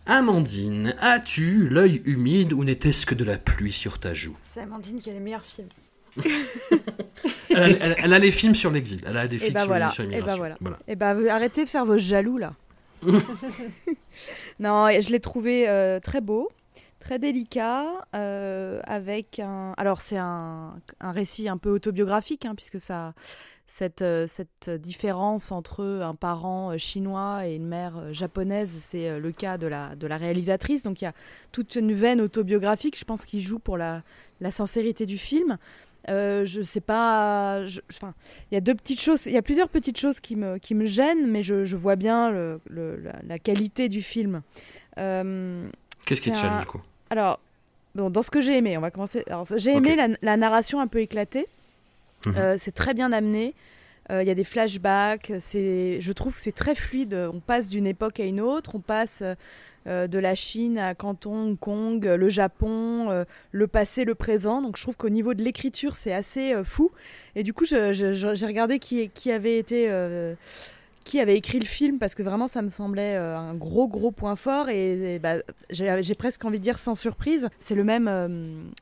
Amandine, as-tu l'œil humide ou n'était-ce que de la pluie sur ta joue? C'est Amandine qui a les meilleurs films. elle a, elle- elle a les films sur l'exil, elle a des films bah sur, voilà, sur et bah voilà. Et bah arrêtez de faire vos jaloux là. non, je l'ai trouvé euh, très beau, très délicat, euh, avec un. Alors c'est un, un récit un peu autobiographique, hein, puisque ça, cette, euh, cette différence entre un parent chinois et une mère japonaise, c'est le cas de la, de la réalisatrice. Donc il y a toute une veine autobiographique, je pense, qui joue pour la, la sincérité du film. Euh, je sais pas. Enfin, il y a deux petites choses. Il y a plusieurs petites choses qui me, qui me gênent, mais je, je vois bien le, le- la, la qualité du film. Euh, Qu'est-ce qui te gêne du coup? Alors, bon, dans ce que j'ai aimé, on va commencer. J'ai aimé la, la narration un peu éclatée. Mhm. Euh, c'est très bien amené. Euh, Il y a des flashbacks. C'est, je trouve que c'est très fluide. On passe d'une époque à une autre. On passe euh, de la Chine à Canton, Hong Kong, euh, le Japon, euh, le passé, le présent. Donc je trouve qu'au niveau de l'écriture, c'est assez fou. Et du coup, j'ai regardé qui avait été. Qui avait écrit le film parce que vraiment ça me semblait euh, un gros gros point fort et, et bah, j'ai presque envie de dire sans surprise c'est le même euh,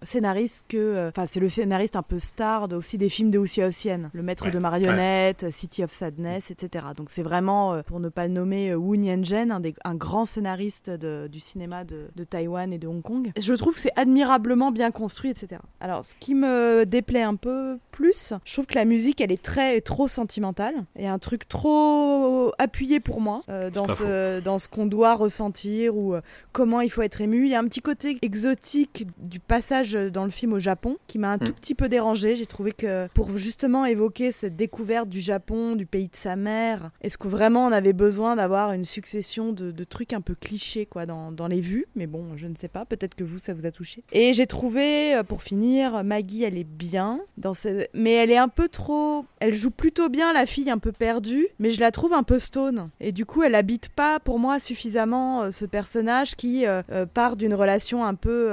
scénariste que euh, enfin c'est le scénariste un peu star de- aussi des films de Wuxia Ossian le maître Ouais. de marionnettes City of Sadness etc donc c'est vraiment euh, pour ne pas le nommer Wu Nianzhen un, des- un grand scénariste de- du cinéma de, de Taïwan et de Hong Kong. Je trouve que c'est admirablement bien construit etc alors ce qui me déplaît un peu plus je trouve que la musique elle est très trop sentimentale et un truc trop trop appuyé pour moi euh, dans, ce, dans ce qu'on doit ressentir ou euh, comment il faut être ému. Il y a un petit côté exotique du passage dans le film au Japon qui m'a un Mm. tout petit peu dérangé. J'ai trouvé que pour justement évoquer cette découverte du Japon, du pays de sa mère, est-ce que vraiment on avait besoin d'avoir une succession de, de trucs un peu clichés quoi dans, dans les vues? Mais bon, je ne sais pas. Peut-être que vous, ça vous a touché. Et j'ai trouvé, euh, pour finir, Maggie, elle est bien dans ce... mais elle est un peu trop. Elle joue plutôt bien la fille un peu perdue, mais je la trouve un peu stone. Et du coup, elle habite pas pour moi suffisamment euh, ce personnage qui euh, euh, part d'une relation un peu,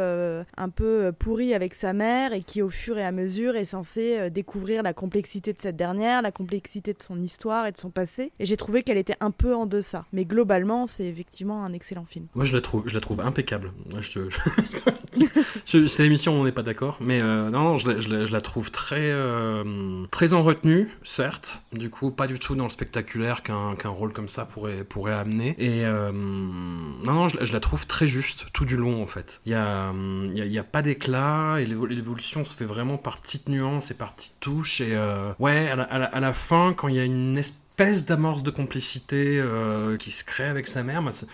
un peu pourrie avec sa mère et qui, au fur et à mesure, est censée découvrir la complexité de cette dernière, la complexité de son histoire et de son passé. Et j'ai trouvé qu'elle était un peu en deçà. Mais globalement, c'est effectivement un excellent film. Moi, je la trouve, je la trouve impeccable. Je te- c'est l'émission, on n'est pas d'accord, mais non, je la, trouve très, très en retenue, certes. Du coup, pas du tout dans le spectaculaire qu'un rôle comme ça pourrait, pourrait amener. Et euh, non, non, je, la- je la trouve très juste tout du long, en fait. Il y a, y a, il y a pas d'éclat et l'évo- l'évolution se fait vraiment par petites nuances et par petites touches. Et euh, ouais, à la, à la- à la fin, quand il y a une espèce d'amorce de complicité euh, qui se crée avec sa mère, bah, c'est-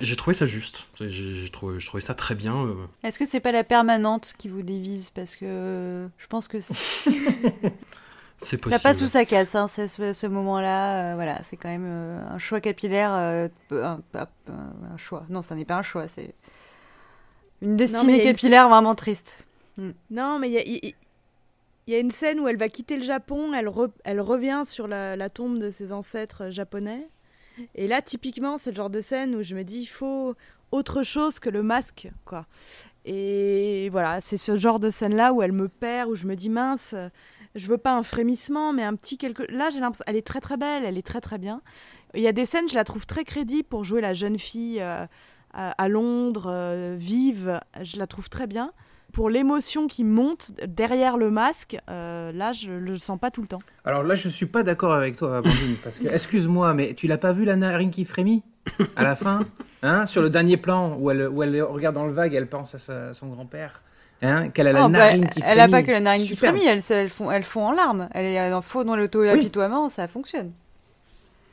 j'ai trouvé ça juste. J'ai trouvé, je trouvais ça très bien. euh. Est-ce que c'est pas la permanente qui vous dévise Parce que euh, je pense que c'est- C'est ça possible. passe ou ça casse, hein, c'est- ce, ce moment-là. euh, voilà, c'est quand même euh, un choix capillaire. euh, un, un- un choix. Non, ça n'est pas un choix, c'est une destinée une- capillaire vraiment triste. Non, mais il y a, y a une scène où elle va quitter le Japon, elle, re- elle revient sur la, la tombe de ses ancêtres japonais. Et là, typiquement, c'est le genre de scène où je me dis, il faut autre chose que le masque, quoi. Et voilà, c'est ce genre de scène-là où elle me perd, où je me dis, mince, je veux pas un frémissement, mais un petit quelque... Là, j'ai l'impression... Elle est très très belle, elle est très très bien. Il y a des scènes, je la trouve très crédible pour jouer la jeune fille euh, à, Londres, euh, vive, je la trouve très bien pour l'émotion qui monte derrière le masque, euh, là, je le sens pas tout le temps. Alors là, je suis pas d'accord avec toi, Amandine, excuse-moi, mais tu l'as pas vu la narine qui frémit à la fin? Hein, Sur le dernier plan où elle, où elle regarde dans le vague, elle pense à son grand-père. Hein, qu'elle a la Oh, bah, narine qui frémit. elle a pas que la narine qui Superbe. frémit, elles, elles, font, elles font en larmes. Elle est en faux dans l'auto-apitoiement, ça fonctionne.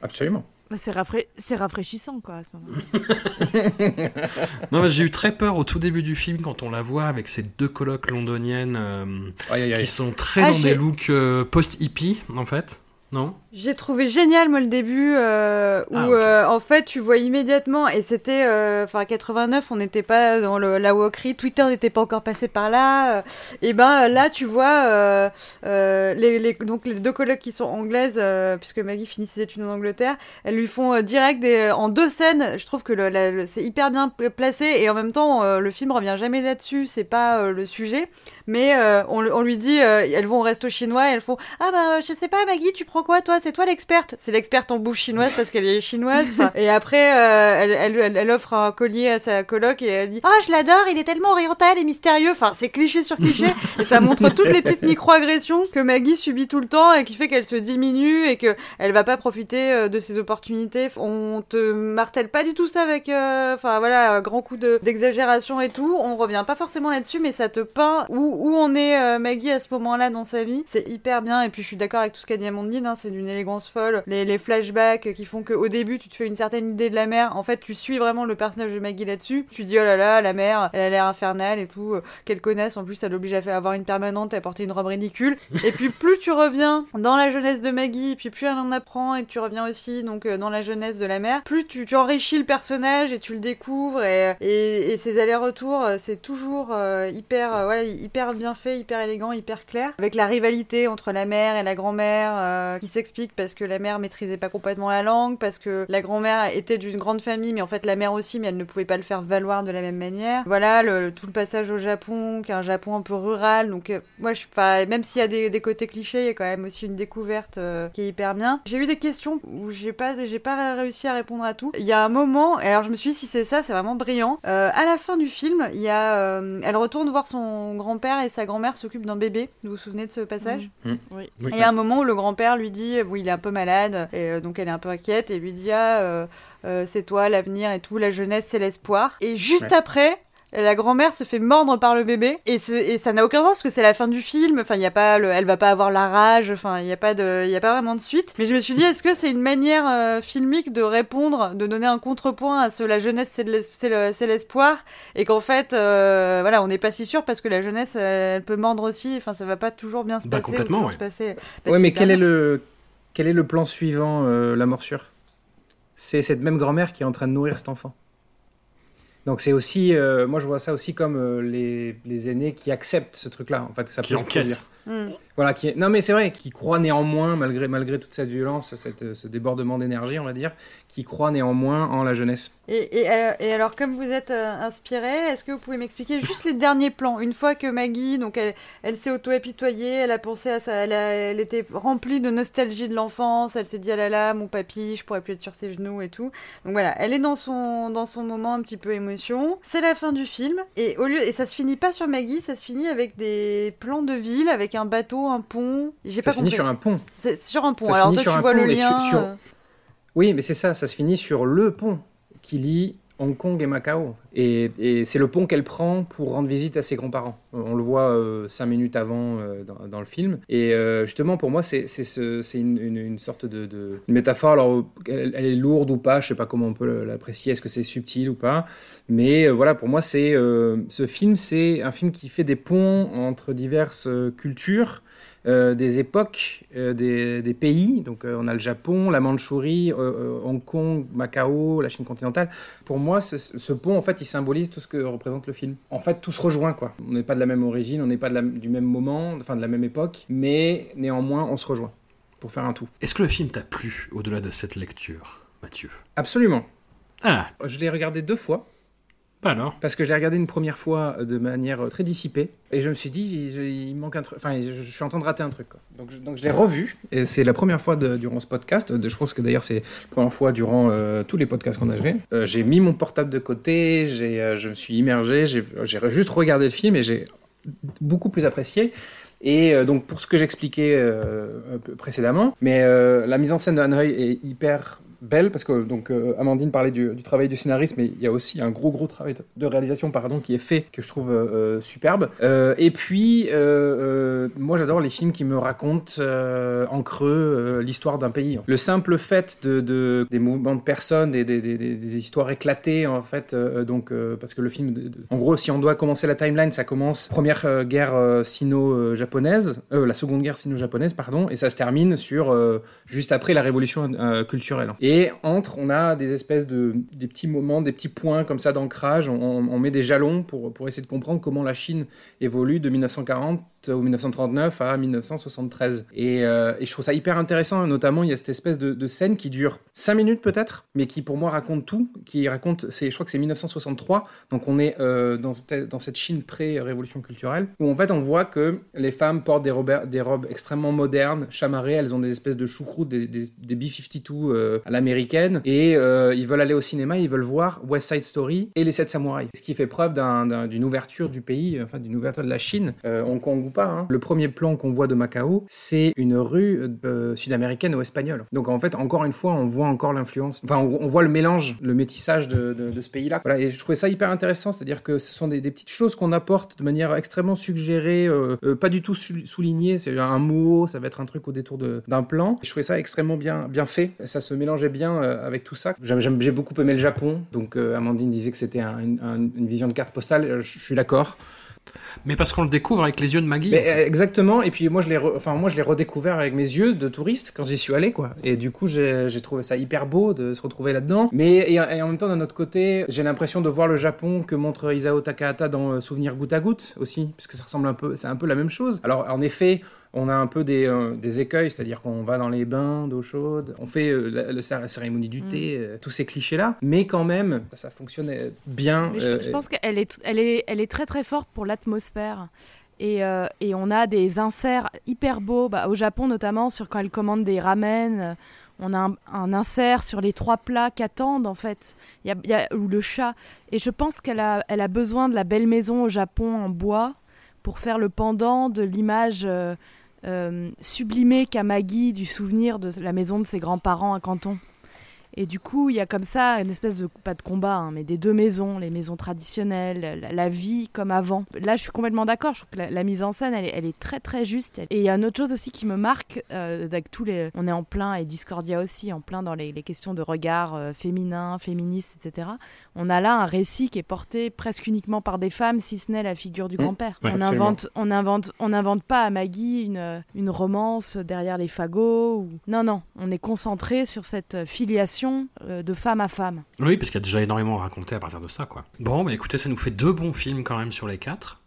Absolument. Bah, C'est rafra- c'est rafraîchissant, quoi, à ce moment-là. Non, mais j'ai eu très peur au tout début du film quand on la voit avec ces deux colocs londoniennes euh, Aïe, aïe, aïe. qui sont très Ah, dans des looks euh, post-hippie, en fait. Non. J'ai trouvé génial moi le début euh, où Ah, euh, en fait tu vois immédiatement et c'était euh, enfin 89 on n'était pas dans le, la wokerie Twitter n'était pas encore passé par là euh, et ben là tu vois euh, euh, les, les donc les deux colocs qui sont anglaises euh, puisque Maggie finit ses études en Angleterre elles lui font euh, direct des, en deux scènes je trouve que le, la- le- c'est hyper bien placé et en même temps euh, le film revient jamais là-dessus c'est pas euh, le sujet mais euh, on, on lui dit euh, elles vont au resto chinois et elles font ah bah je sais pas Maggie tu prends quoi toi? C'est toi l'experte c'est l'experte en bouffe chinoise parce qu'elle est chinoise. Et après euh, elle, elle, elle, elle offre un collier à sa coloc et elle dit ah je l'adore il est tellement oriental et mystérieux enfin c'est cliché sur cliché. Et ça montre toutes les petites micro-agressions que Maggie subit tout le temps et qui fait qu'elle se diminue et que elle va pas profiter euh, de ses opportunités. On te martèle pas du tout ça avec euh, enfin voilà grand coup de- d'exagération et tout. On revient pas forcément là-dessus mais ça te peint où, où on est euh, Maggie à ce moment-là dans sa vie. C'est hyper bien et puis je suis d'accord avec tout ce qu'a dit Amandine hein, c'est d'une élégance folle. Les, les flashbacks qui font qu'au début tu te fais une certaine idée de la mère en fait tu suis vraiment le personnage de Maggie là-dessus. Tu dis oh là là la mère elle a l'air infernale et tout euh, quelle connaisse. En plus elle l'oblige à faire avoir une permanente et à porter une robe ridicule. Et puis plus tu reviens dans la jeunesse de Maggie, puis plus elle en apprend et tu reviens aussi donc euh, dans la jeunesse de la mère, plus tu, tu enrichis le personnage et tu le découvres et, et, et ces allers-retours, c'est toujours euh, hyper, euh, ouais, hyper bien fait, hyper élégant, hyper clair. Avec la rivalité entre la mère et la grand-mère euh, qui s'explique parce que la mère maîtrisait pas complètement la langue, parce que la grand-mère était d'une grande famille, mais en fait la mère aussi, mais elle ne pouvait pas le faire valoir de la même manière. Voilà, tout le passage au Japon, qui est un Japon un peu rural, donc euh, moi je, enfin, même s'il y a des, côtés clichés, il y a quand même aussi une découverte euh, qui est hyper bien. J'ai eu des questions où j'ai pas, réussi à répondre à tout. Il y a un moment, alors je me suis dit si c'est ça, c'est vraiment brillant. À la fin du film, il y a, elle retourne voir son grand-père et sa grand-mère s'occupe d'un bébé. Vous vous souvenez de ce passage Oui. Oui. et il y a un moment où le grand-père lui dit, oui, il est un peu malade, et euh, donc elle est un peu inquiète, et lui dit, ah, euh, euh, c'est toi l'avenir et tout, la jeunesse, c'est l'espoir. Et juste Ouais. après, La grand-mère se fait mordre par le bébé et, ce- et ça n'a aucun sens parce que c'est la fin du film. Enfin, il y a pas, le- elle va pas avoir la rage. Enfin, il y a pas de, il y a pas vraiment de suite. Mais je me suis dit, est-ce que c'est une manière euh, filmique de répondre, de donner un contrepoint à ce la jeunesse c'est l'espoir? Et qu'en fait, euh, voilà, on n'est pas si sûr parce que la jeunesse, elle peut mordre aussi. Enfin, ça va pas toujours bien se Bah, passer. complètement, ouais. se passer. ouais, Bah, mais hyper quel est bien. le quel est le plan suivant, euh, la morsure? C'est cette même grand-mère qui est en train de nourrir cet enfant. Donc c'est aussi, euh, moi je vois ça aussi comme euh, les, les aînés qui acceptent ce truc-là. En fait, ça Qui peut se produire. Non mais c'est vrai, qui croit néanmoins, malgré, malgré toute cette violence, ce débordement d'énergie, on va dire, qui croit néanmoins en la jeunesse. Euh, et alors, comme vous êtes euh, inspiré, est-ce que vous pouvez m'expliquer juste les derniers plans? Une fois que Maggie, donc elle, s'est auto-apitoyée, elle a pensé à ça, elle était remplie de nostalgie de l'enfance, elle s'est dit ah là là, mon papy, je pourrais plus être sur ses genoux et tout. Donc voilà, elle est dans son, dans son moment un petit peu émotion. C'est la fin du film et au lieu et ça se finit pas sur Maggie, ça se finit avec des plans de ville, avec un bateau, un pont. J'ai Ça pas se finit sur un pont. C'est sur un pont. ça alors toi, tu vois pont, le sur- lien. sur- euh, Oui, mais c'est ça, ça se finit sur le pont qui lie Hong Kong et Macao. Et, et c'est le pont qu'elle prend pour rendre visite à ses grands-parents. Euh, On le voit euh, cinq minutes avant euh, dans, dans le film. Et euh, justement, pour moi, c'est c'est ce- c'est une, une- une sorte de, de- une métaphore. Alors, elle, elle est lourde ou pas, je sais pas comment on peut l'apprécier, est-ce que c'est subtil ou pas. Mais voilà, pour moi, c'est ce film, c'est un film qui fait des ponts entre diverses cultures. Euh, des époques, euh, des, des pays. Donc euh, on a le Japon, la Mandchourie, Hong Kong, Macao, la Chine continentale. Pour moi, ce, ce pont, en fait, il symbolise tout ce que représente le film. En fait, tout se rejoint, quoi. On n'est pas de la même origine, on n'est pas de la- du même moment, enfin de la même époque, mais néanmoins, on se rejoint pour faire un tout. Est-ce que le film t'a plu au-delà de cette lecture, Mathieu? Absolument. Ah, Je l'ai regardé deux fois. Pas alors Parce que je l'ai regardé une première fois euh, de manière euh, très dissipée. Et je me suis dit, il, il manque un truc. Enfin, je, je suis en train de rater un truc. Quoi. Donc, je, donc je l'ai revu. Et c'est la première fois de- durant ce podcast. De- je pense que d'ailleurs, c'est la première fois durant euh, tous les podcasts qu'on a fait. Euh, j'ai mis mon portable de côté. J'ai, euh, je me suis immergé. J'ai, j'ai juste regardé le film et j'ai beaucoup plus apprécié. Et euh, donc, pour ce que j'expliquais euh, précédemment, mais euh, la mise en scène de Hanoï est hyper belle parce que donc euh, Amandine parlait du, travail du scénariste, mais il y a aussi un gros gros travail de, réalisation pardon qui est fait que je trouve euh, euh, superbe. Et puis moi j'adore les films qui me racontent en creux l'histoire d'un pays. Le simple fait de, de- des mouvements de personnes, des, des, histoires éclatées en fait, donc parce que le film, en gros, si on doit commencer la timeline, ça commence première guerre sino-japonaise, la seconde guerre sino-japonaise, pardon, et ça se termine sur juste après la révolution culturelle. Entre, on a des espèces de des petits moments, des petits points comme ça d'ancrage. On, met des jalons pour pour essayer de comprendre comment la Chine évolue de 1940 ou 1939 à 1973. Et, euh, et je trouve ça hyper intéressant. Notamment, il y a cette espèce de, scène qui dure 5 minutes peut-être, mais qui pour moi raconte tout. Qui raconte, je crois que c'est 1963. Donc on est euh, dans, dans cette Chine pré-révolution culturelle, où en fait on voit que les femmes portent des robes, des robes extrêmement modernes, chamarrées. Elles ont des espèces de choucroutes, des, des, des B-52 euh, à l'américaine. Et euh, ils veulent aller au cinéma, ils veulent voir West Side Story et Les Sept Samouraïs. Ce qui fait preuve d'un- d'un- d'une ouverture du pays, enfin d'une ouverture de la Chine, euh, Hong Kong ou pas. hein. Le premier plan qu'on voit de Macao, c'est une rue euh, sud-américaine ou espagnole. Donc en fait, encore une fois, on voit encore l'influence, enfin on, voit le mélange, le métissage de, ce pays-là. Et je trouvais ça hyper intéressant, c'est-à-dire que ce sont des, petites choses qu'on apporte de manière extrêmement suggérée, pas du tout sou- soulignées. C'est un mot, ça va être un truc au détour d'un plan. Je trouvais ça extrêmement bien, bien fait. Ça se mélangeait bien euh, avec tout ça. J'ai beaucoup aimé le Japon, donc euh, Amandine disait que c'était un- une- un- une vision de carte postale. Euh, Je suis d'accord. Mais parce qu'on le découvre avec les yeux de Maggie. Mais, exactement. Et puis moi je l'ai, re- enfin moi je l'ai redécouvert avec mes yeux de touriste quand j'y suis allé quoi. Et du coup j'ai, trouvé ça hyper beau de se retrouver là-dedans. Mais et, et en même temps d'un autre côté j'ai l'impression de voir le Japon que montre Isao Takahata dans Souvenir goutte à goutte aussi, puisque ça ressemble un peu, c'est un peu la même chose. Alors en effet. On a un peu des, euh, des écueils, c'est-à-dire qu'on va dans les bains d'eau chaude, on fait euh, la, la cé- la cérémonie du thé, euh, tous ces clichés-là, mais quand même, ça, ça fonctionne bien. Je, je pense qu'elle est, elle est, elle est très très forte pour l'atmosphère. Et, euh, et on a des inserts hyper beaux, bah, au Japon notamment, sur quand elle commande des ramen. On a un, un insert sur les trois plats qu'attendent en fait, il y a, y a- ou le chat. Et je pense qu'elle a, elle a besoin de la belle maison au Japon en bois pour faire le pendant de l'image euh, euh, sublimée qu'a Maggie du souvenir de la maison de ses grands-parents à Canton. Et du coup, il y a comme ça une espèce de, pas de combat, hein, mais des deux maisons, les maisons traditionnelles, la, la vie comme avant. Là, je suis complètement d'accord. Je trouve que la, la mise en scène, elle est, elle est très très juste. Et il y a une autre chose aussi qui me marque, euh, avec tous les, on est en plein et Discordia aussi, en plein dans les, les questions de regard euh, féminin, féministe, etc. On a là un récit qui est porté presque uniquement par des femmes, si ce n'est la figure du Mmh. grand-père. Ouais, on invente, on invente, on invente pas à Maggie une, une romance derrière les fagots. Ou... Non, non, on est concentré sur cette filiation euh, de femme à femme. Oui, parce qu'il y a déjà énormément à raconter à partir de ça, quoi. Bon, bah écoutez, ça nous fait deux bons films quand même sur les quatre.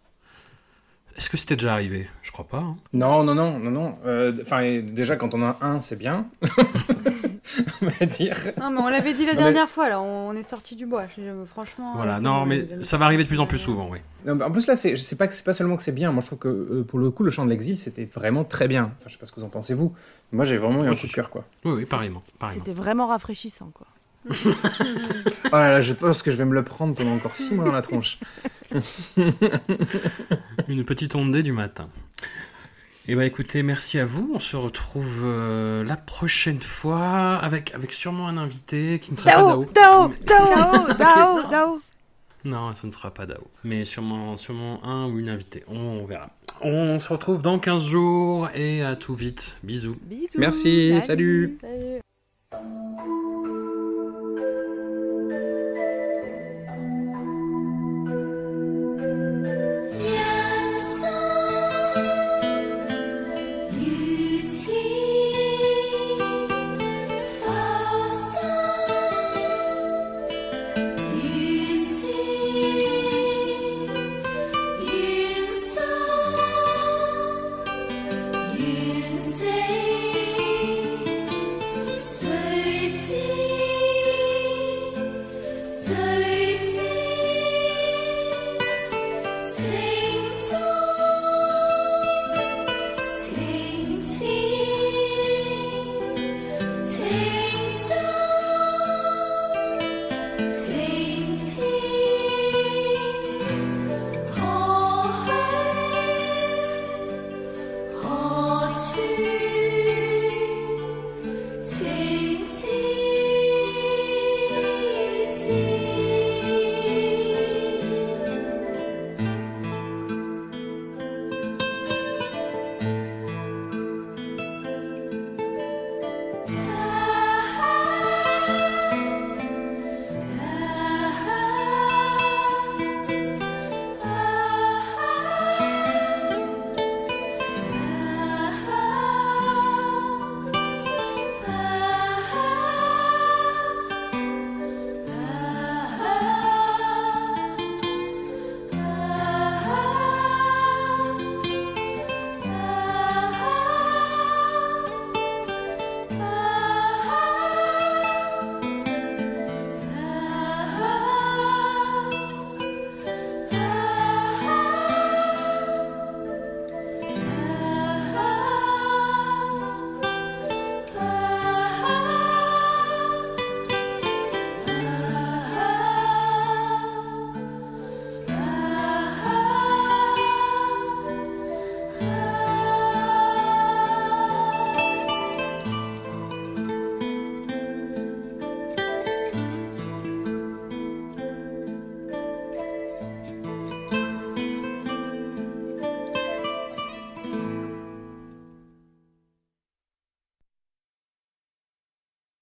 Est-ce que c'était déjà arrivé? Je crois pas. hein. Non, non, non, non, non. Euh, Enfin, déjà, quand on a un, c'est bien. on va dire. Non, mais on l'avait dit la Non, dernière fois, là, on est sorti du bois. Franchement. Voilà, non, mais ça va arriver de plus en plus souvent, oui. Non, mais en plus, là, c'est, je sais pas que c'est pas seulement que c'est bien. Moi, je trouve que euh, pour le coup, le chant de l'exil, c'était vraiment très bien. Enfin, je sais pas ce que vous en pensez, vous. Moi, j'ai vraiment eu un coup de cœur, quoi. Oui, oui, pareillement. pareillement. C'était vraiment rafraîchissant, quoi. Oh là là, je pense que je vais me le prendre pendant encore six mois dans la tronche. Une petite ondée du matin. Eh ben écoutez, merci à vous. On se retrouve euh, la prochaine fois avec, avec sûrement un invité qui ne sera Dao, pas Dao, Mais- Dao, Dao, Dao. Non, ce ne sera pas Dao. Mais sûrement, sûrement un ou une invitée. On verra. On se retrouve dans 15 jours et à tout vite. Bisous. Bisous. Merci, salut. salut.